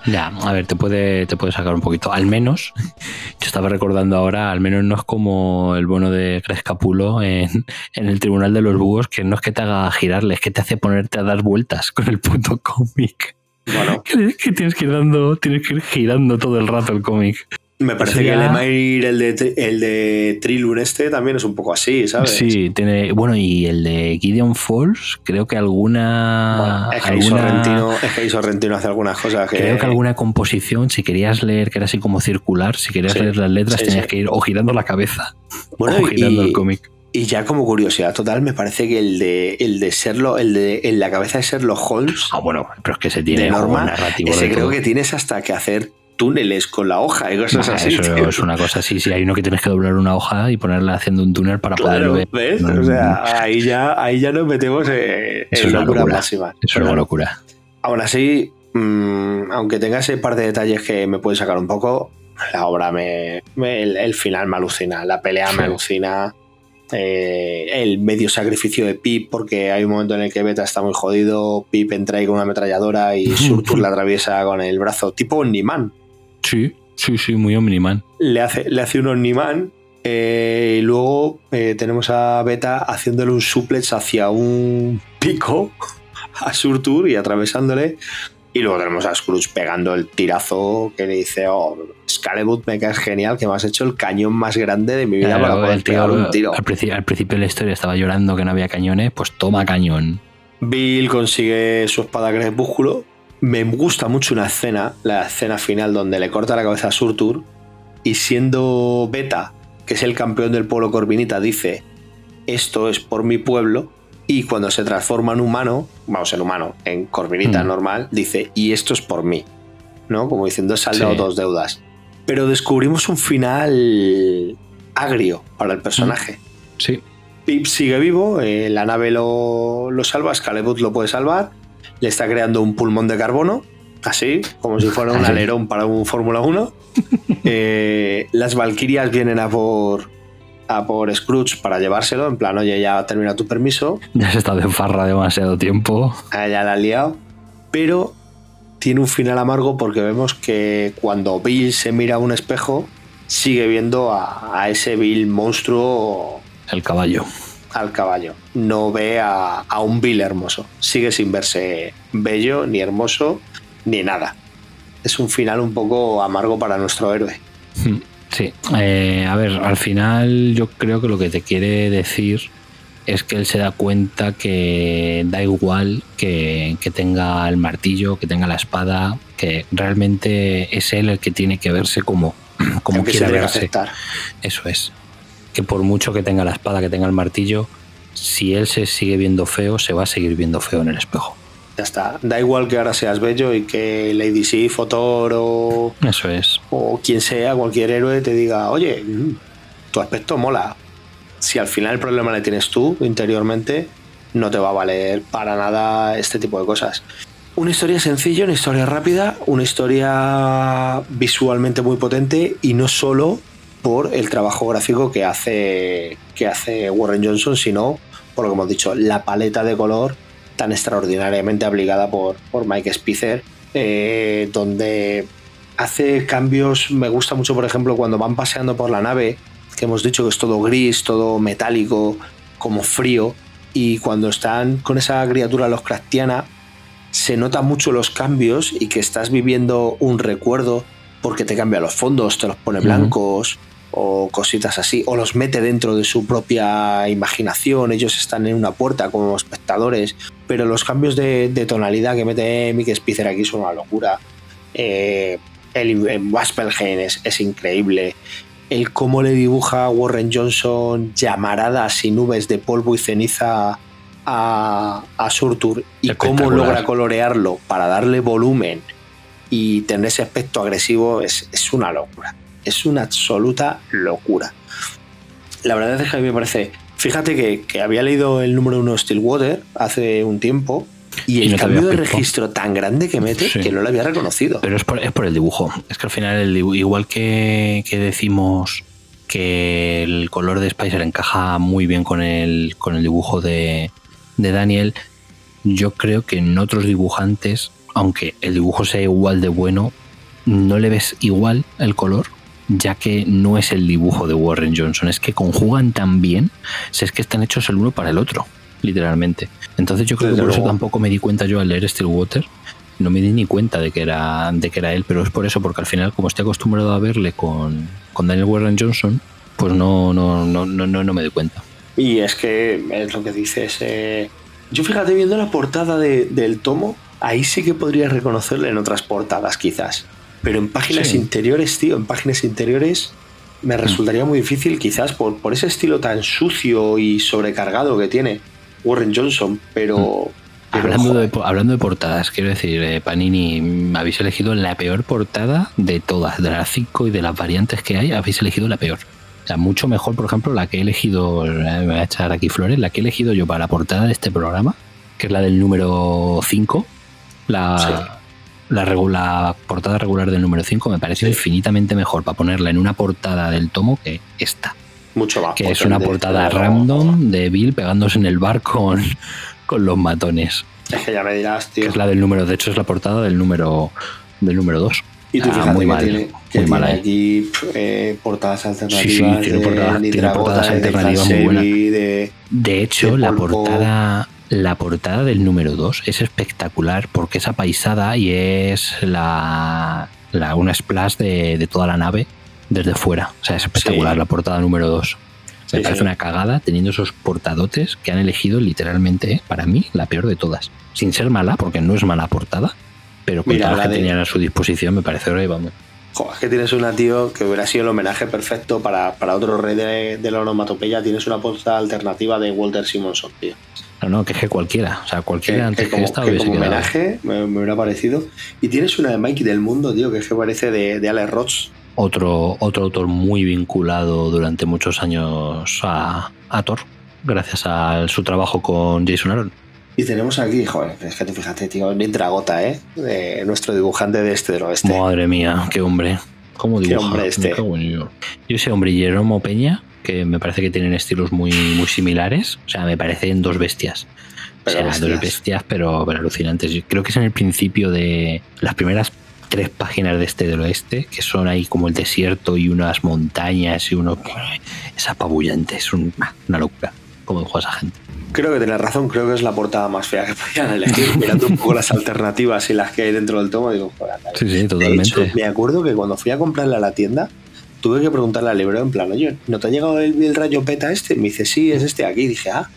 Ya, a ver, te puede, te puede sacar un poquito. Al menos, yo estaba recordando ahora, al menos no es como el bono de Crescapulo en, en el Tribunal de los Búhos, que no es que te haga girarle, es que te hace ponerte a dar vueltas con el puto cómic. Bueno, Que, que tienes que ir dando, tienes que ir girando todo el rato el cómic. me parece que el ya- Emair, el de, el de Trilun este, también es un poco así, ¿sabes? Sí, tiene. Bueno, y el de Gideon Falls, creo que alguna. Bueno, es, que ahí alguna- Sorrentino, es que Sorrentino hace algunas cosas que... Creo que alguna composición, si querías leer, que era así como circular, si querías Sí, leer las letras, sí, tenías sí. que ir o girando la cabeza Bueno, o girando y- el cómic. Y ya como curiosidad total, me parece que el de el de Sherlock, el de en la cabeza de Sherlock Holmes, Ah, bueno, pero es que se tiene norma, narrativo ese creo todo. que tienes hasta que hacer túneles con la hoja y cosas así. eso es una cosa así, sí, hay uno que tienes que doblar una hoja y ponerla haciendo un túnel para Claro, poder ver. ¿ves? O sea, ahí ya, ahí ya nos metemos en, Eso locura locura. máxima. Eso es una locura. Aún así, mm, aunque tenga ese par de detalles que me puede sacar un poco, la obra me. me- el, el final me alucina, la pelea Sí. me alucina. Eh, el medio sacrificio de Pip, porque hay un momento en el que Beta está muy jodido. Pip entra ahí con una ametralladora y Surtur la atraviesa con el brazo, tipo Omniman. Sí, sí, sí, muy Omniman. Le hace, le hace un Omniman. eh, y luego eh, tenemos a Beta haciéndole un suplex hacia un pico a Surtur y atravesándole. Y luego tenemos a Scrooge pegando el tirazo que le dice, oh, Calebut me caes genial, que me has hecho el cañón más grande de mi vida Claro, para poder tío, pegar un tiro. Al, principio, al principio de la historia estaba llorando que no había cañones, pues toma cañón. Bill consigue su espada crepúsculo. Me gusta mucho una escena, la escena final donde le corta la cabeza a Surtur y siendo Beta, que es el campeón del pueblo corvinita, dice esto es por mi pueblo y cuando se transforma en humano, vamos en humano, en corvinita Mm. normal, dice y esto es por mí, ¿no? Como diciendo he saldado Sí. dos deudas. Pero descubrimos un final agrio para el personaje. Sí. Pip sigue vivo, eh, la nave lo, lo salva, Scalebut lo puede salvar, le está creando un pulmón de carbono, así, como si fuera un alerón para un Fórmula 1. Eh, las Valquirias vienen a por, a por Scrooge para llevárselo, en plan, oye, ya termina tu permiso, Ya se está de farra demasiado tiempo. ah, ya la ha liado, pero tiene un final amargo porque vemos que cuando Bill se mira a un espejo, sigue viendo a, a ese Bill monstruo El caballo. al caballo. No ve a, a un Bill hermoso. Sigue sin verse bello, ni hermoso, ni nada. Es un final un poco amargo para nuestro héroe. Hmm, Sí. Eh, a ver, al final yo creo que lo que te quiere decir es que él se da cuenta que da igual que, que tenga el martillo, que tenga la espada, que realmente es él el que tiene que verse como, como quiera verse. Eso es. Que por mucho que tenga la espada, que tenga el martillo, si él se sigue viendo feo, se va a seguir viendo feo en el espejo. Ya está. Da igual que ahora seas bello y que Lady Sif o Thor o, Eso es. o quien sea, cualquier héroe te diga, oye, mm, tu aspecto mola. Si al final el problema le tienes tú interiormente, no te va a valer para nada este tipo de cosas. Una historia sencilla, una historia rápida, una historia visualmente muy potente y no solo por el trabajo gráfico que hace, que hace Warren Johnson, sino por lo que hemos dicho, la paleta de color tan extraordinariamente aplicada por, por Mike Spicer, eh, donde hace cambios, me gusta mucho, por ejemplo, cuando van paseando por la nave, que hemos dicho que es todo gris, todo metálico, como frío, y cuando están con esa criatura los se notan mucho los cambios y que estás viviendo un recuerdo porque te cambia los fondos, te los pone blancos o cositas así, o los mete dentro de su propia imaginación, ellos están en una puerta como espectadores, pero los cambios de, de tonalidad que mete Mick Spicer aquí son una locura. Eh, el, el Waspelheim es, es increíble. El cómo le dibuja Warren Johnson llamaradas y nubes de polvo y ceniza a, a Surtur y cómo logra colorearlo para darle volumen y tener ese aspecto agresivo es, es una locura. Es una absoluta locura. La verdad es que a mí me parece. Fíjate que, que había leído el número uno de Stillwater hace un tiempo y Y el no cambio de registro tan grande que mete Sí. que no lo había reconocido. Pero es por, es por el dibujo. Es que al final, el igual que, que decimos que el color de Spicer encaja muy bien con el, con el dibujo de, de Daniel, yo creo que en otros dibujantes, aunque el dibujo sea igual de bueno, no le ves igual el color, ya que no es el dibujo de Warren Johnson. Es que conjugan tan bien, si es que están hechos el uno para el otro, literalmente. Entonces yo creo Desde que por eso tampoco me di cuenta yo al leer Stillwater no me di ni cuenta de que era de que era él, pero es por eso, porque al final, como estoy acostumbrado a verle con, con Daniel Warren Johnson, pues no, no, no, no, no, no me di cuenta. Y es que es lo que dices. eh, yo fíjate, viendo la portada de- del tomo, ahí sí que podría reconocerle en otras portadas, quizás. Pero en páginas Sí. interiores, tío, en páginas interiores me resultaría muy difícil, quizás por, por ese estilo tan sucio y sobrecargado que tiene Warren Johnson. Pero. pero, Hablando de, hablando de portadas, quiero decir, eh, Panini, mm, habéis elegido la peor portada de todas, de las cinco y de las variantes que hay, habéis elegido la peor. O sea, mucho mejor, por ejemplo, la que he elegido, eh, me voy a echar aquí flores, la que he elegido yo para la portada de este programa, que es la del número 5, la, Sí. la, portada regular del número 5 me parece Sí. infinitamente mejor para ponerla en una portada del tomo que esta, mucho más. que es una portada random de Bill pegándose en el bar con, con los matones Es que ya me dirás, que tío. es la del número, de hecho es la portada del número del número 2. Y tú Ah, fíjate muy que mal, tiene, que muy tiene mal ahí. aquí eh, portadas alternativas. Sí, sí, tiene de portadas- tiene Nitra portadas Bota, de alternativas muy Hansebi, de- De hecho, De la portada la portada del número 2 es espectacular porque es apaisada y es la, la, una splash de, de toda la nave desde fuera. O sea, es espectacular Sí. la portada número 2. Me Sí, parece sí. una cagada teniendo esos portadotes que han elegido literalmente, eh, para mí, la peor de todas. Sin ser mala, porque no es mala portada, pero con Mira, la que de- tenían a su disposición me parece ahora vamos. Joder, es que tienes una, tío, que hubiera sido el homenaje perfecto para, para otro rey de, de la onomatopeya. Tienes una portada alternativa de Walter Simonson, tío. No, no, que es que cualquiera, o sea, Que, cualquiera que antes que, como, esta que hubiese como homenaje me, me hubiera parecido. Y tienes una de Mikey del Mundo, tío, que es que parece de, de Alex Ross. Otro, otro autor muy vinculado durante muchos años a, a Thor, gracias a su trabajo con Jason Aaron. Y tenemos aquí, joder, es que tú fíjate, tío, Nick Dragota, ¿eh? De nuestro dibujante de este del oeste. Madre mía, qué hombre. ¿Cómo Qué dibuja? hombre este. Dios. Yo ese hombre Jeromo Peña, que me parece que tienen estilos muy, muy similares. O sea, me parecen dos bestias. Pero o sea, bestias. dos bestias, pero, pero alucinantes. Yo creo que es en el principio de las primeras tres páginas de este del oeste, que son ahí como el desierto y unas montañas y uno. Es apabullante, es un- una locura. Como dijo esa gente. Creo que tienes razón, creo que es la portada más fea que podían elegir. Mirando un poco las alternativas y las que hay dentro del tomo, digo, joder. Sí, sí, De totalmente. hecho, me acuerdo que cuando fui a comprarla a la tienda, tuve que preguntarle al librero en plan, oye, ¿no te ha llegado el, el rayo peta este? Me dice, sí, es este aquí. dije, ah.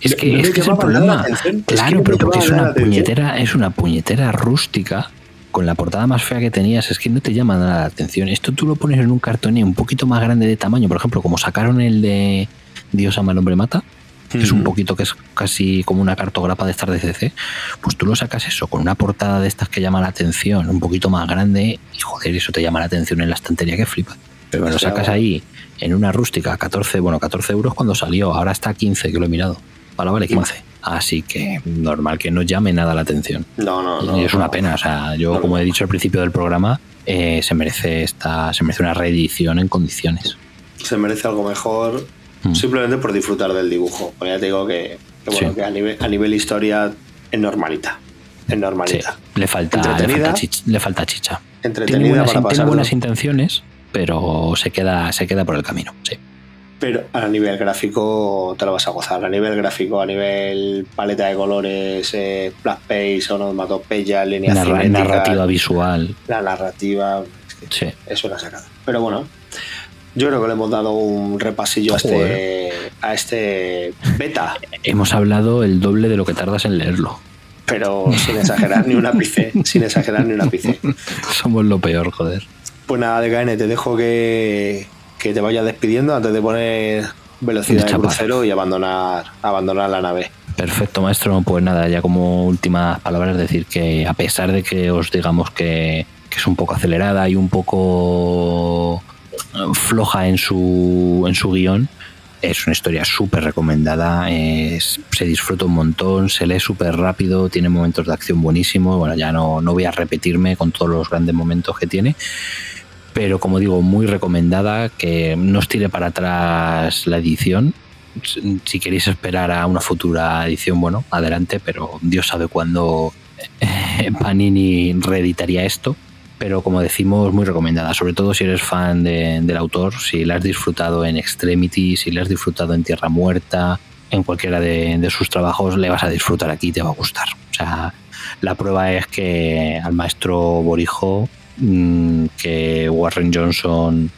Es que, es, que es el problema. atención, es que Claro, pero porque es una puñetera, es una puñetera rústica. Con la portada más fea que tenías, es que no te llama nada la atención. Esto tú lo pones en un cartoné un poquito más grande de tamaño, por ejemplo, como sacaron el de Dios ama al hombre mata, que es un poquito que es casi como una cartograpa de estas de CC, pues tú lo sacas eso, con una portada de estas que llama la atención, un poquito más grande, y joder, eso te llama la atención en la estantería que flipa. Pero lo sacas ahí en una rústica, 14, bueno, 14 euros cuando salió, ahora está a 15, que lo he mirado. Ahora vale 15. Así que normal que no llame nada la atención. No, no, no. y es una no. pena. O sea, yo, No, como he dicho al principio del programa, eh, se merece esta, se merece una reedición en condiciones. Se merece algo mejor Mm. simplemente por disfrutar del dibujo. Ya te digo que, que bueno, Sí. que a nivel, a nivel historia es normalita. Es Sí, normalita. le falta, le falta, chicha, le falta chicha. Tiene Entretenida buenas, para tiene pasar. buenas intenciones, pero se queda, se queda por el camino. Sí. Pero a nivel gráfico te lo vas a gozar. A nivel gráfico, a nivel paleta de colores, eh, black pace, onomatopeya, línea Narra- narrativa visual. la narrativa, es que Sí. es una sacada. Pero bueno, yo creo que le hemos dado un repasillo a este, a este beta, Hemos hablado el doble de lo que tardas en leerlo. pero sin exagerar ni un ápice, sin exagerar ni un ápice. Somos lo peor, joder. Pues nada, DKN, te dejo que, que te vayas despidiendo antes de poner velocidad De crucero y abandonar, abandonar la nave. Perfecto, maestro. Pues nada, ya como últimas palabras, decir que a pesar de que os digamos que, que es un poco acelerada y un poco floja en su, en su guion, es una historia súper recomendada, es- se disfruta un montón, se lee súper rápido, tiene momentos de acción buenísimos. Bueno, ya no, no voy a repetirme con todos los grandes momentos que tiene, pero como digo, muy recomendada, que no os tire para atrás la edición. Si- queréis esperar a una futura edición, bueno, adelante, pero Dios sabe cuándo eh, Panini reeditaría esto. Pero como decimos, muy recomendada, sobre todo si eres fan de- del autor, si la has disfrutado en Extremity, si la has disfrutado en Tierra Muerta, en cualquiera de, de sus trabajos, le vas a disfrutar aquí te va a gustar. O sea, la prueba es que al maestro Borijo, mm, que Warren Johnson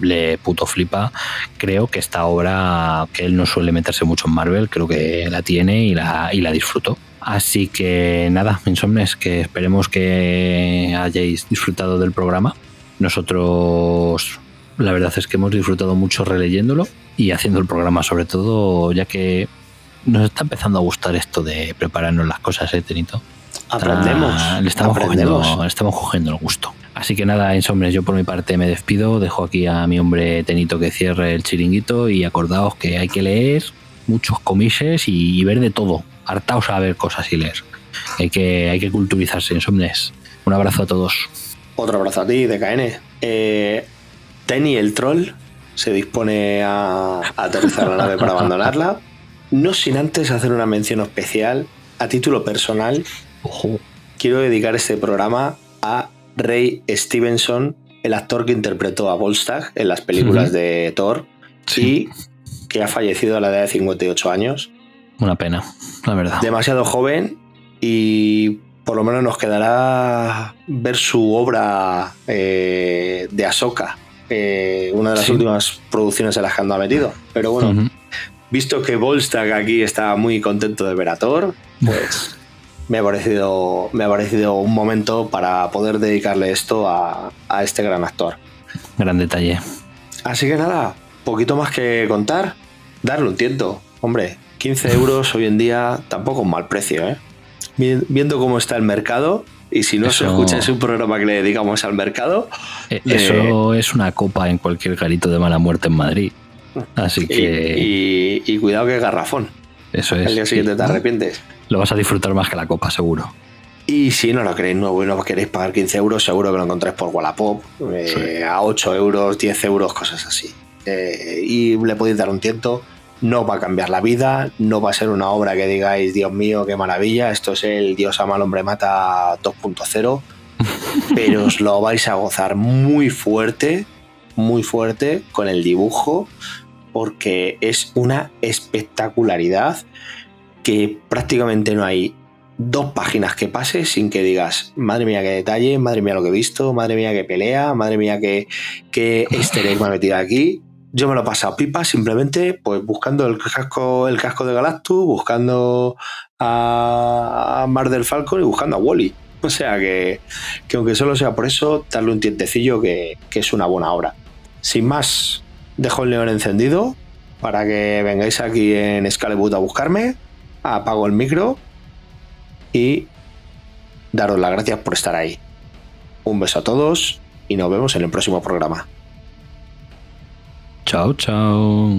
le puto flipa, creo que esta obra, que él no suele meterse mucho en Marvel, creo que la tiene y la, y la disfrutó. Así que nada, Insomnes, que esperemos que hayáis disfrutado del programa. Nosotros, la verdad es que hemos disfrutado mucho releyéndolo y haciendo el programa, sobre todo, ya que nos está empezando a gustar esto de prepararnos las cosas, ¿eh, Tenito? Aprendemos. Le, estamos aprendemos. Cogiendo, le estamos cogiendo el gusto. Así que nada, Insomnes, yo por mi parte me despido. Dejo aquí a mi hombre Tenito que cierre el chiringuito y acordaos que hay que leer muchos comises y, y ver de todo. Hartaos a ver cosas y leer. Hay que, hay que culturizarse, Insomnes. Un abrazo a todos. Otro abrazo a ti, DKN. Eh, Tenny el troll se dispone a, a aterrizar la nave para abandonarla. No sin antes hacer una mención especial a título personal. Ojo. Quiero dedicar este programa a Ray Stevenson, el actor que interpretó a Volstagg en las películas de Thor Sí. y que ha fallecido a la edad de 58 años. Una pena, la verdad. Demasiado joven y por lo menos nos quedará ver su obra eh, de Ahsoka, eh, una de las Sí. últimas producciones en las que anda metido. Pero bueno, visto que Volstagg aquí está muy contento de ver a Thor, pues me ha parecido, me ha parecido un momento para poder dedicarle esto a, a este gran actor. Gran detalle. Así que nada, poquito más que contar, darle un tiento. Hombre, 15 euros hoy en día tampoco es un mal precio, ¿eh? Vi- Viendo cómo está el mercado, y si no se escucha es un programa que le dedicamos al mercado, Eh, Eso es una copa en cualquier garito de mala muerte en Madrid. Así y, que y- y cuidado que es garrafón. Eso es. El día siguiente te arrepientes. Lo vas a disfrutar más que la copa, seguro. Y si no lo queréis nuevo y no queréis pagar 15 euros, seguro que lo encontráis por Wallapop, eh, a 8 euros, 10 euros, cosas así. Eh, y le podéis dar un tiento. No va a cambiar la vida, no va a ser una obra que digáis, Dios mío, qué maravilla, esto es el Dios ama al hombre mata 2.0, pero os lo vais a gozar muy fuerte, muy fuerte con el dibujo, porque es una espectacularidad que prácticamente no hay dos páginas que pase sin que digas, madre mía, qué detalle, madre mía lo que he visto, madre mía qué pelea, madre mía qué, qué easter me ha metido aquí. Yo me lo he pasado pipa simplemente pues buscando el casco, el casco de Galactus, buscando a, a Mar del Falcon y buscando a Wally. O sea que, que aunque solo sea por eso, darle un tientecillo que, que es una buena obra. Sin más, dejo el león encendido para que vengáis aquí en Scaleboot a buscarme. Apago el micro y daros las gracias por estar ahí. Un beso a todos y nos vemos en el próximo programa. Chao, chao.